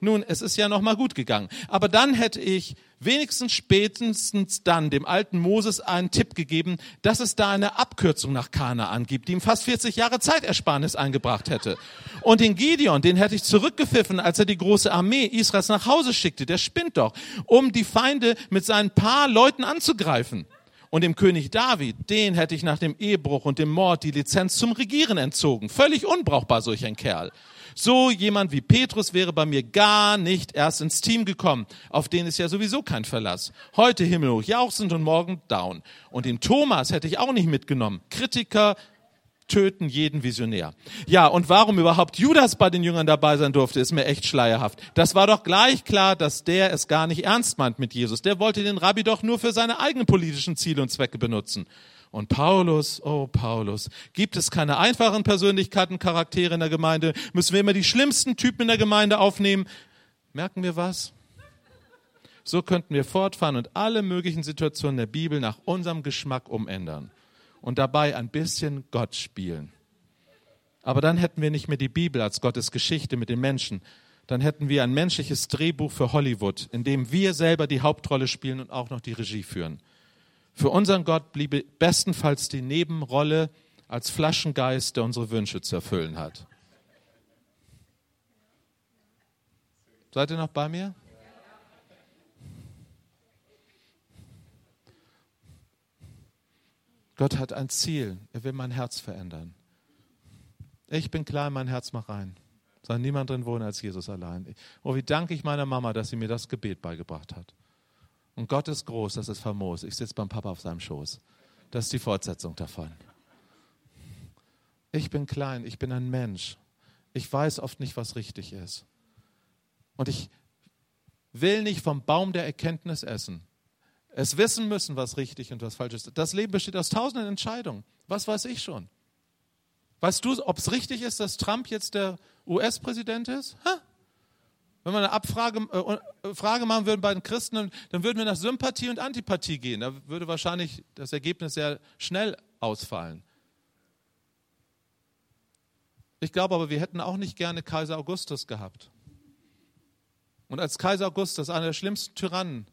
Nun, es ist ja noch mal gut gegangen. Aber dann hätte ich wenigstens spätestens dann dem alten Moses einen Tipp gegeben, dass es da eine Abkürzung nach Kanaan gibt, die ihm fast 40 Jahre Zeitersparnis eingebracht hätte. Und den Gideon, den hätte ich zurückgepfiffen, als er die große Armee Israels nach Hause schickte. Der spinnt doch, um die Feinde mit seinen paar Leuten anzugreifen. Und dem König David, den hätte ich nach dem Ehebruch und dem Mord die Lizenz zum Regieren entzogen. Völlig unbrauchbar, solch ein Kerl. So jemand wie Petrus wäre bei mir gar nicht erst ins Team gekommen, auf den ist ja sowieso kein Verlass. Heute himmelhoch jauchzend und morgen down. Und den Thomas hätte ich auch nicht mitgenommen. Kritiker, töten jeden Visionär. Ja, und warum überhaupt Judas bei den Jüngern dabei sein durfte, ist mir echt schleierhaft. Das war doch gleich klar, dass der es gar nicht ernst meint mit Jesus. Der wollte den Rabbi doch nur für seine eigenen politischen Ziele und Zwecke benutzen. Und Paulus, oh Paulus, gibt es keine einfachen Persönlichkeiten, Charaktere in der Gemeinde? Müssen wir immer die schlimmsten Typen in der Gemeinde aufnehmen? Merken wir was? So könnten wir fortfahren und alle möglichen Situationen der Bibel nach unserem Geschmack umändern und dabei ein bisschen Gott spielen. Aber dann hätten wir nicht mehr die Bibel als Gottes Geschichte mit den Menschen. Dann hätten wir ein menschliches Drehbuch für Hollywood, in dem wir selber die Hauptrolle spielen und auch noch die Regie führen. Für unseren Gott bliebe bestenfalls die Nebenrolle als Flaschengeist, der unsere Wünsche zu erfüllen hat. Seid ihr noch bei mir? Gott hat ein Ziel. Er will mein Herz verändern. Ich bin klein, mein Herz mach rein. Soll niemand drin wohnen als Jesus allein. Oh, wie danke ich meiner Mama, dass sie mir das Gebet beigebracht hat. Und Gott ist groß, das ist famos. Ich sitze beim Papa auf seinem Schoß. Das ist die Fortsetzung davon. Ich bin klein, ich bin ein Mensch. Ich weiß oft nicht, was richtig ist. Und ich will nicht vom Baum der Erkenntnis essen. Es wissen müssen, was richtig und was falsch ist. Das Leben besteht aus tausenden Entscheidungen. Was weiß ich schon? Weißt du, ob es richtig ist, dass Trump jetzt der US-Präsident ist? Ha? Wenn wir eine Abfrage äh, Frage machen würden bei den Christen, dann würden wir nach Sympathie und Antipathie gehen. Da würde wahrscheinlich das Ergebnis sehr schnell ausfallen. Ich glaube aber, wir hätten auch nicht gerne Kaiser Augustus gehabt. Und als Kaiser Augustus, einer der schlimmsten Tyrannen,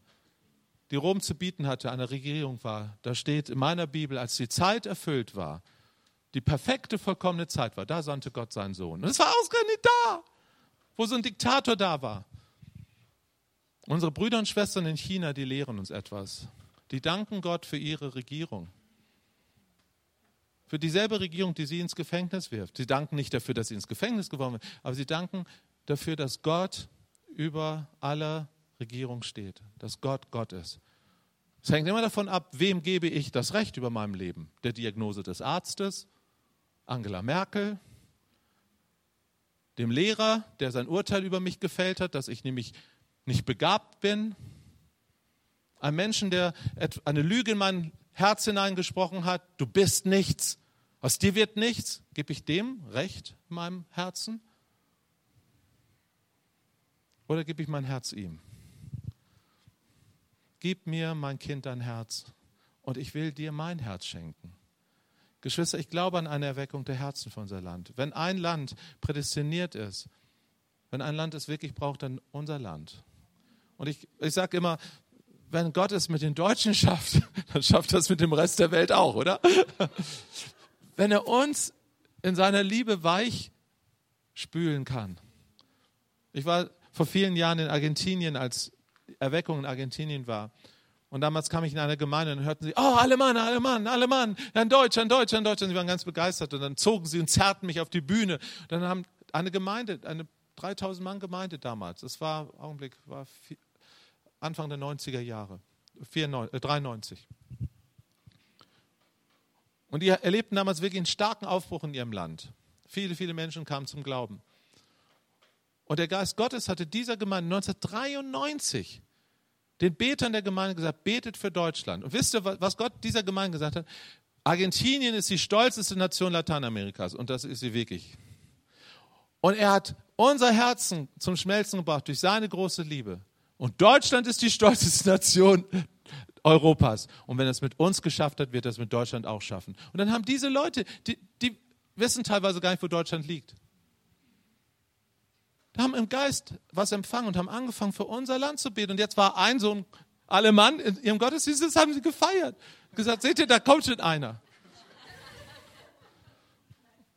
die Rom zu bieten hatte, eine Regierung war, da steht in meiner Bibel, als die Zeit erfüllt war, die perfekte, vollkommene Zeit war, da sandte Gott seinen Sohn. Und es war ausgerechnet da, wo so ein Diktator da war. Unsere Brüder und Schwestern in China, die lehren uns etwas. Die danken Gott für ihre Regierung. Für dieselbe Regierung, die sie ins Gefängnis wirft. Sie danken nicht dafür, dass sie ins Gefängnis geworfen wird, aber sie danken dafür, dass Gott über aller Regierung steht, dass Gott Gott ist. Es hängt immer davon ab, wem gebe ich das Recht über meinem Leben. Der Diagnose des Arztes, Angela Merkel, dem Lehrer, der sein Urteil über mich gefällt hat, dass ich nämlich nicht begabt bin, einem Menschen, der eine Lüge in mein Herz hineingesprochen hat, du bist nichts, aus dir wird nichts, gebe ich dem Recht in meinem Herzen? Oder gebe ich mein Herz ihm? Gib mir, mein Kind, dein Herz und ich will dir mein Herz schenken. Geschwister, ich glaube an eine Erweckung der Herzen für unser Land. Wenn ein Land prädestiniert ist, wenn ein Land es wirklich braucht, dann unser Land. Und ich, ich sage immer, wenn Gott es mit den Deutschen schafft, dann schafft er es mit dem Rest der Welt auch, oder? Wenn er uns in seiner Liebe weich spülen kann. Ich war vor vielen Jahren in Argentinien, als Erweckung in Argentinien war. Und damals kam ich in eine Gemeinde und hörten sie, oh, alle Mann, alle Mann, alle Mann, ein Deutsch, ein Deutsch, ein Deutsch. Und sie waren ganz begeistert. Und dann zogen sie und zerrten mich auf die Bühne. Und dann haben eine Gemeinde, eine 3000 Mann Gemeinde damals, das war, Augenblick, war Anfang der 90er Jahre, 94, äh, 93. Und die erlebten damals wirklich einen starken Aufbruch in ihrem Land. Viele, viele Menschen kamen zum Glauben. Und der Geist Gottes hatte dieser Gemeinde 1993 den Betern der Gemeinde gesagt, betet für Deutschland. Und wisst ihr, was Gott dieser Gemeinde gesagt hat? Argentinien ist die stolzeste Nation Lateinamerikas und das ist sie wirklich. Und er hat unser Herzen zum Schmelzen gebracht durch seine große Liebe. Und Deutschland ist die stolzeste Nation Europas. Und wenn er es mit uns geschafft hat, wird er es mit Deutschland auch schaffen. Und dann haben diese Leute, die, die wissen teilweise gar nicht, wo Deutschland liegt. Die haben im Geist was empfangen und haben angefangen, für unser Land zu beten. Und jetzt war ein so ein Alemann in ihrem Gottesdienst, das haben sie gefeiert. Gesagt, seht ihr, da kommt schon einer.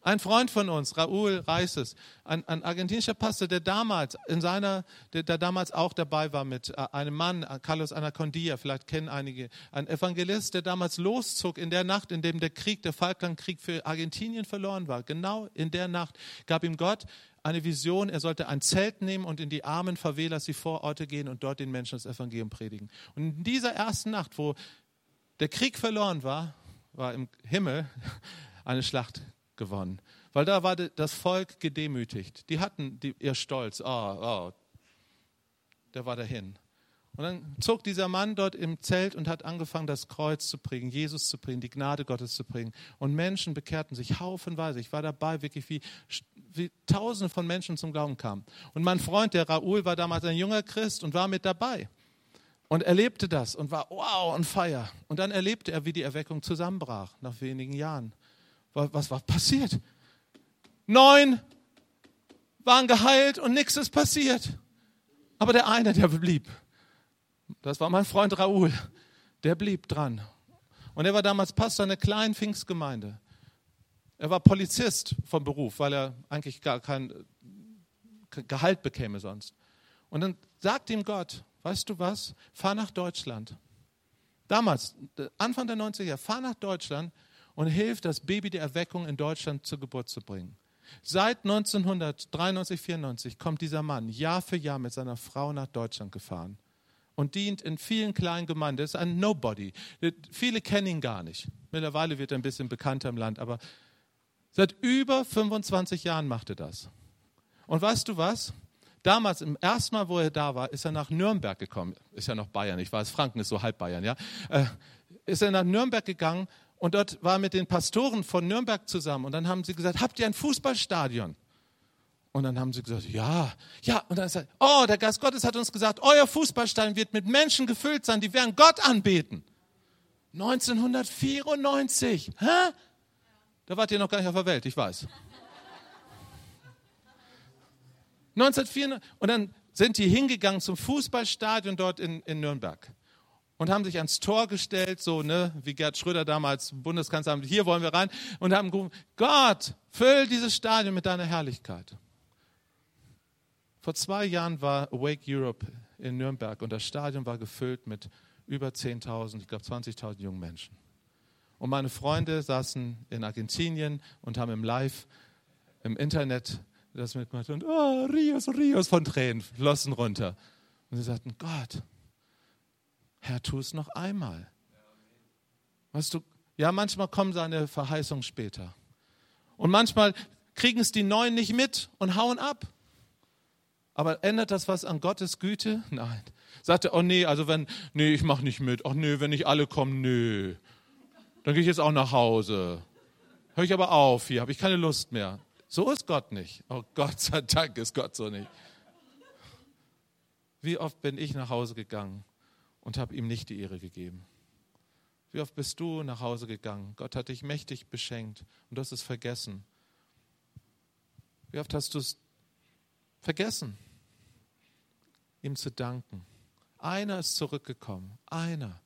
Ein Freund von uns, Raúl Reises, ein, ein, argentinischer Pastor, der damals in seiner, der, der, damals auch dabei war mit äh, einem Mann, äh, Carlos Anacondia, vielleicht kennen einige, ein Evangelist, der damals loszog in der Nacht, in dem der Krieg, der Falklandkrieg für Argentinien verloren war. Genau in der Nacht gab ihm Gott eine Vision, er sollte ein Zelt nehmen und in die armen Favelas, die Vororte gehen und dort den Menschen das Evangelium predigen. Und in dieser ersten Nacht, wo der Krieg verloren war, war im Himmel eine Schlacht gewonnen. Weil da war das Volk gedemütigt. Die hatten die, ihr Stolz. Oh, oh, der war dahin. Und dann zog dieser Mann dort im Zelt und hat angefangen, das Kreuz zu bringen, Jesus zu bringen, die Gnade Gottes zu bringen. Und Menschen bekehrten sich haufenweise. Ich war dabei, wirklich wie, wie Tausende von Menschen zum Glauben kamen. Und mein Freund, der Raoul, war damals ein junger Christ und war mit dabei. Und erlebte das und war wow und feier. Und dann erlebte er, wie die Erweckung zusammenbrach nach wenigen Jahren. Was war passiert? Neun waren geheilt und nichts ist passiert. Aber der eine, der blieb. Das war mein Freund Raoul. Der blieb dran. Und er war damals Pastor einer kleinen Pfingstgemeinde. Er war Polizist vom Beruf, weil er eigentlich gar kein Gehalt bekäme sonst. Und dann sagt ihm Gott, weißt du was, fahr nach Deutschland. Damals, Anfang der 90er Jahre, fahr nach Deutschland und hilft, das Baby der Erweckung in Deutschland zur Geburt zu bringen. Seit 1993, 94 kommt dieser Mann Jahr für Jahr mit seiner Frau nach Deutschland gefahren und dient in vielen kleinen Gemeinden. Das ist ein Nobody. Viele kennen ihn gar nicht. Mittlerweile wird er ein bisschen bekannter im Land, aber seit über 25 Jahren macht er das. Und weißt du was? Damals, im ersten Mal, wo er da war, ist er nach Nürnberg gekommen. Ist ja noch Bayern, ich weiß, Franken ist so halb Bayern, ja. Äh, ist er nach Nürnberg gegangen und dort war er mit den Pastoren von Nürnberg zusammen. Und dann haben sie gesagt, habt ihr ein Fußballstadion? Und dann haben sie gesagt, ja, ja. Und dann sagt, oh, der Geist Gottes hat uns gesagt, euer Fußballstadion wird mit Menschen gefüllt sein, die werden Gott anbeten. 1994, hä? Da wart ihr noch gar nicht auf der Welt, ich weiß. 1904, und dann sind die hingegangen zum Fußballstadion dort in, in Nürnberg und haben sich ans Tor gestellt, so ne, wie Gerd Schröder damals Bundeskanzler, hier wollen wir rein und haben gerufen, Gott, füll dieses Stadion mit deiner Herrlichkeit. Vor zwei Jahren war Awake Europe in Nürnberg und das Stadion war gefüllt mit über 10.000, ich glaube 20.000 jungen Menschen. Und meine Freunde saßen in Argentinien und haben im Live im Internet das mitgemacht und oh, Rios, Rios von Tränen flossen runter. Und sie sagten, Gott, Herr, tu es noch einmal. Weißt du, ja, manchmal kommen seine Verheißungen später. Und manchmal kriegen es die Neuen nicht mit und hauen ab. Aber ändert das was an Gottes Güte? Nein. Sagt er, oh nee, also wenn, nee, ich mache nicht mit. Ach nee, wenn nicht alle kommen, nee. Dann gehe ich jetzt auch nach Hause. Hör ich aber auf hier, habe ich keine Lust mehr. So ist Gott nicht. Oh Gott sei Dank ist Gott so nicht. Wie oft bin ich nach Hause gegangen und habe ihm nicht die Ehre gegeben? Wie oft bist du nach Hause gegangen? Gott hat dich mächtig beschenkt und du hast es vergessen. Wie oft hast du es vergessen, ihm zu danken? Einer ist zurückgekommen, einer.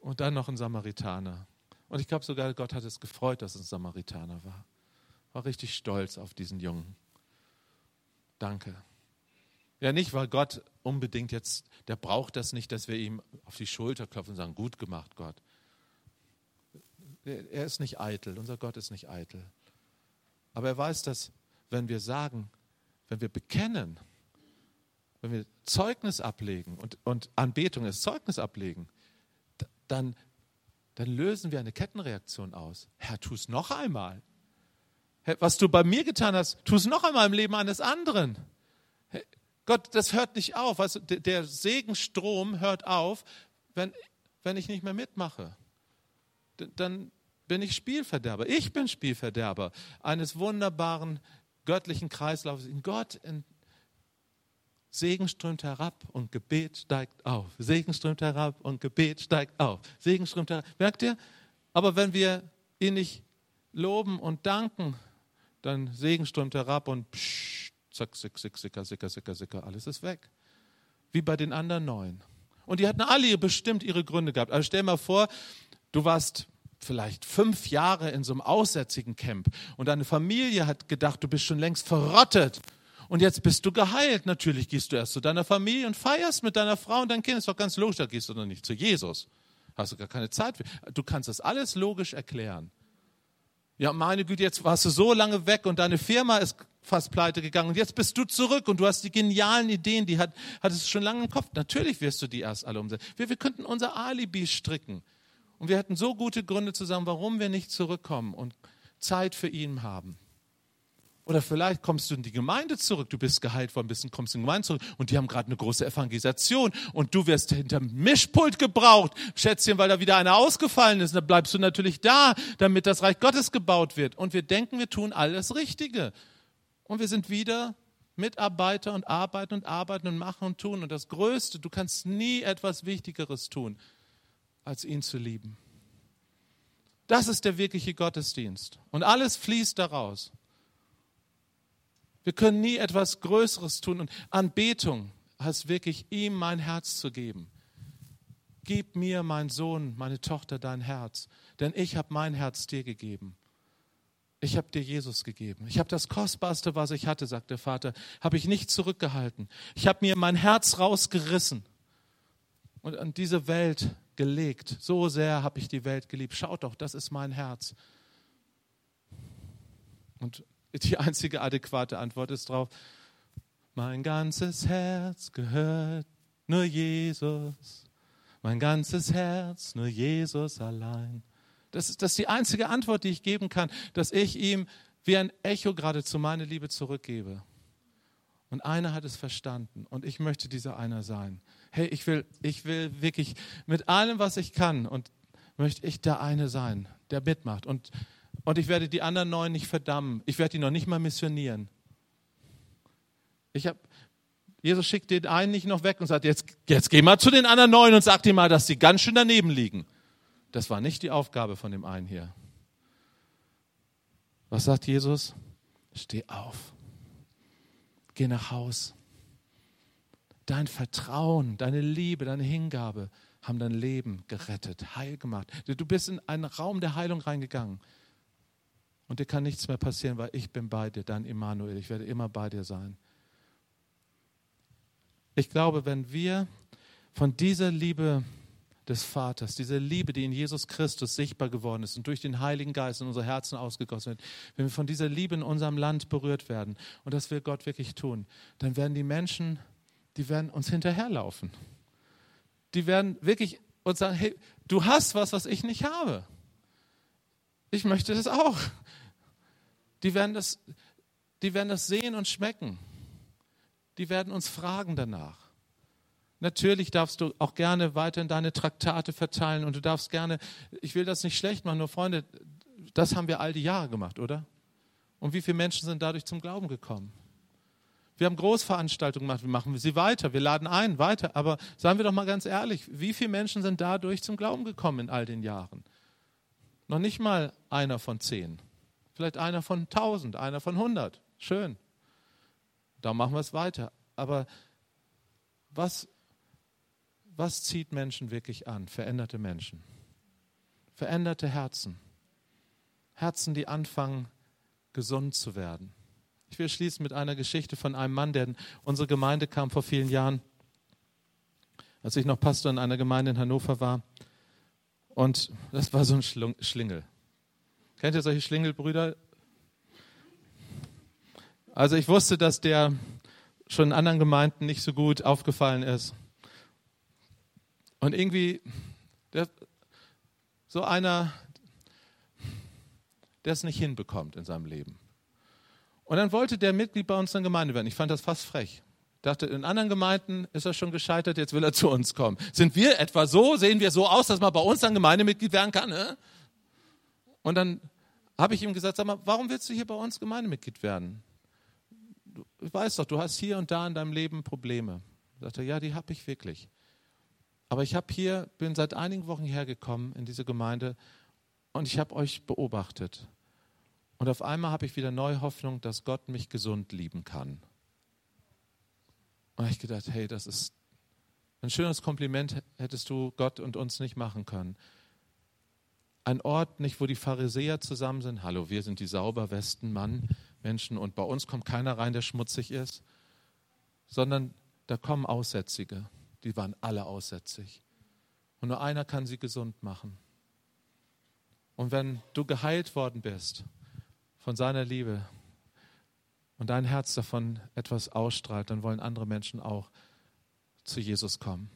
Und dann noch ein Samaritaner. Und ich glaube sogar, Gott hat es gefreut, dass es ein Samaritaner war war richtig stolz auf diesen Jungen. Danke. Ja, nicht, weil Gott unbedingt jetzt, der braucht das nicht, dass wir ihm auf die Schulter klopfen und sagen, gut gemacht, Gott. Er ist nicht eitel, unser Gott ist nicht eitel. Aber er weiß, dass wenn wir sagen, wenn wir bekennen, wenn wir Zeugnis ablegen und, und Anbetung ist Zeugnis ablegen, dann, dann lösen wir eine Kettenreaktion aus. Herr, tu es noch einmal was du bei mir getan hast, tu es noch einmal im Leben eines anderen. Gott, das hört nicht auf. Also der Segenstrom hört auf, wenn, wenn ich nicht mehr mitmache. Dann bin ich Spielverderber. Ich bin Spielverderber eines wunderbaren göttlichen Kreislaufs. In Gott Segen strömt herab und Gebet steigt auf. Segen strömt herab und Gebet steigt auf. Segen strömt herab. Merkt ihr? Aber wenn wir ihn nicht loben und danken, dann Segen strömt herab und psch, zack, sick, sick, sicker, sicker, sicker, sicker, alles ist weg. Wie bei den anderen neun. Und die hatten alle bestimmt ihre Gründe gehabt. Also stell mal vor, du warst vielleicht fünf Jahre in so einem aussätzigen Camp und deine Familie hat gedacht, du bist schon längst verrottet. Und jetzt bist du geheilt. Natürlich gehst du erst zu deiner Familie und feierst mit deiner Frau und deinem Kind. Ist doch ganz logisch, da gehst du noch nicht zu Jesus. Hast du gar keine Zeit für. Du kannst das alles logisch erklären. Ja, meine Güte, jetzt warst du so lange weg und deine Firma ist fast pleite gegangen und jetzt bist du zurück und du hast die genialen Ideen, die hat, hattest du schon lange im Kopf. Natürlich wirst du die erst alle umsetzen. Wir, wir könnten unser Alibi stricken und wir hätten so gute Gründe zusammen, warum wir nicht zurückkommen und Zeit für ihn haben. Oder vielleicht kommst du in die Gemeinde zurück, du bist geheilt worden, bist, kommst in die Gemeinde zurück und die haben gerade eine große Evangelisation und du wirst hinterm Mischpult gebraucht, Schätzchen, weil da wieder einer ausgefallen ist. dann bleibst du natürlich da, damit das Reich Gottes gebaut wird. Und wir denken, wir tun alles Richtige. Und wir sind wieder Mitarbeiter und arbeiten und arbeiten und machen und tun. Und das Größte, du kannst nie etwas Wichtigeres tun, als ihn zu lieben. Das ist der wirkliche Gottesdienst. Und alles fließt daraus. Wir können nie etwas Größeres tun. Und Anbetung heißt wirklich, ihm mein Herz zu geben. Gib mir, mein Sohn, meine Tochter, dein Herz, denn ich habe mein Herz dir gegeben. Ich habe dir Jesus gegeben. Ich habe das Kostbarste, was ich hatte, sagt der Vater, habe ich nicht zurückgehalten. Ich habe mir mein Herz rausgerissen und an diese Welt gelegt. So sehr habe ich die Welt geliebt. Schaut doch, das ist mein Herz. Und die einzige adäquate Antwort ist drauf, mein ganzes Herz gehört nur Jesus. Mein ganzes Herz, nur Jesus allein. Das ist, das ist die einzige Antwort, die ich geben kann, dass ich ihm wie ein Echo geradezu meine Liebe zurückgebe. Und einer hat es verstanden und ich möchte dieser einer sein. Hey, ich will, ich will wirklich mit allem, was ich kann und möchte ich der eine sein, der mitmacht. Und, und ich werde die anderen neun nicht verdammen. Ich werde die noch nicht mal missionieren. Ich habe, Jesus schickt den einen nicht noch weg und sagt, jetzt, jetzt geh mal zu den anderen neun und sag dir mal, dass sie ganz schön daneben liegen. Das war nicht die Aufgabe von dem einen hier. Was sagt Jesus? Steh auf. Geh nach Haus. Dein Vertrauen, deine Liebe, deine Hingabe haben dein Leben gerettet, heil gemacht. Du bist in einen Raum der Heilung reingegangen. Und dir kann nichts mehr passieren, weil ich bin bei dir, dein Immanuel. Ich werde immer bei dir sein. Ich glaube, wenn wir von dieser Liebe des Vaters, diese Liebe, die in Jesus Christus sichtbar geworden ist und durch den Heiligen Geist in unsere Herzen ausgegossen wird, wenn wir von dieser Liebe in unserem Land berührt werden und das will Gott wirklich tun, dann werden die Menschen, die werden uns hinterherlaufen. Die werden wirklich uns sagen, hey, du hast was, was ich nicht habe. Ich möchte das auch. Die werden das, die werden das sehen und schmecken. Die werden uns fragen danach. Natürlich darfst du auch gerne weiterhin deine Traktate verteilen und du darfst gerne, ich will das nicht schlecht machen, nur Freunde, das haben wir all die Jahre gemacht, oder? Und wie viele Menschen sind dadurch zum Glauben gekommen? Wir haben Großveranstaltungen gemacht, wir machen sie weiter, wir laden ein, weiter. Aber seien wir doch mal ganz ehrlich, wie viele Menschen sind dadurch zum Glauben gekommen in all den Jahren? Noch nicht mal einer von zehn. Vielleicht einer von tausend, einer von hundert. Schön. Da machen wir es weiter. Aber was was zieht Menschen wirklich an? Veränderte Menschen. Veränderte Herzen. Herzen, die anfangen, gesund zu werden. Ich will schließen mit einer Geschichte von einem Mann, der in unsere Gemeinde kam vor vielen Jahren, als ich noch Pastor in einer Gemeinde in Hannover war. Und das war so ein Schlingel. Kennt ihr solche Schlingelbrüder? Also ich wusste, dass der schon in anderen Gemeinden nicht so gut aufgefallen ist. Und irgendwie, der, so einer, der es nicht hinbekommt in seinem Leben. Und dann wollte der Mitglied bei uns in der Gemeinde werden. Ich fand das fast frech. Ich dachte, in anderen Gemeinden ist er schon gescheitert, jetzt will er zu uns kommen. Sind wir etwa so, sehen wir so aus, dass man bei uns dann Gemeindemitglied werden kann? Ne? Und dann habe ich ihm gesagt, sag mal, warum willst du hier bei uns Gemeindemitglied werden? Du weißt doch, du hast hier und da in deinem Leben Probleme. Sagt er, ja, die habe ich wirklich. Aber ich habe hier, bin seit einigen Wochen hergekommen in diese Gemeinde und ich habe euch beobachtet. Und auf einmal habe ich wieder neue Hoffnung, dass Gott mich gesund lieben kann. Und ich gedacht, hey, das ist ein schönes Kompliment, hättest du Gott und uns nicht machen können. Ein Ort nicht, wo die Pharisäer zusammen sind. Hallo, wir sind die sauber Westenmann Menschen und bei uns kommt keiner rein, der schmutzig ist, sondern da kommen Aussätzige die waren alle aussätzig. Und nur einer kann sie gesund machen. Und wenn du geheilt worden bist von seiner Liebe und dein Herz davon etwas ausstrahlt, dann wollen andere Menschen auch zu Jesus kommen.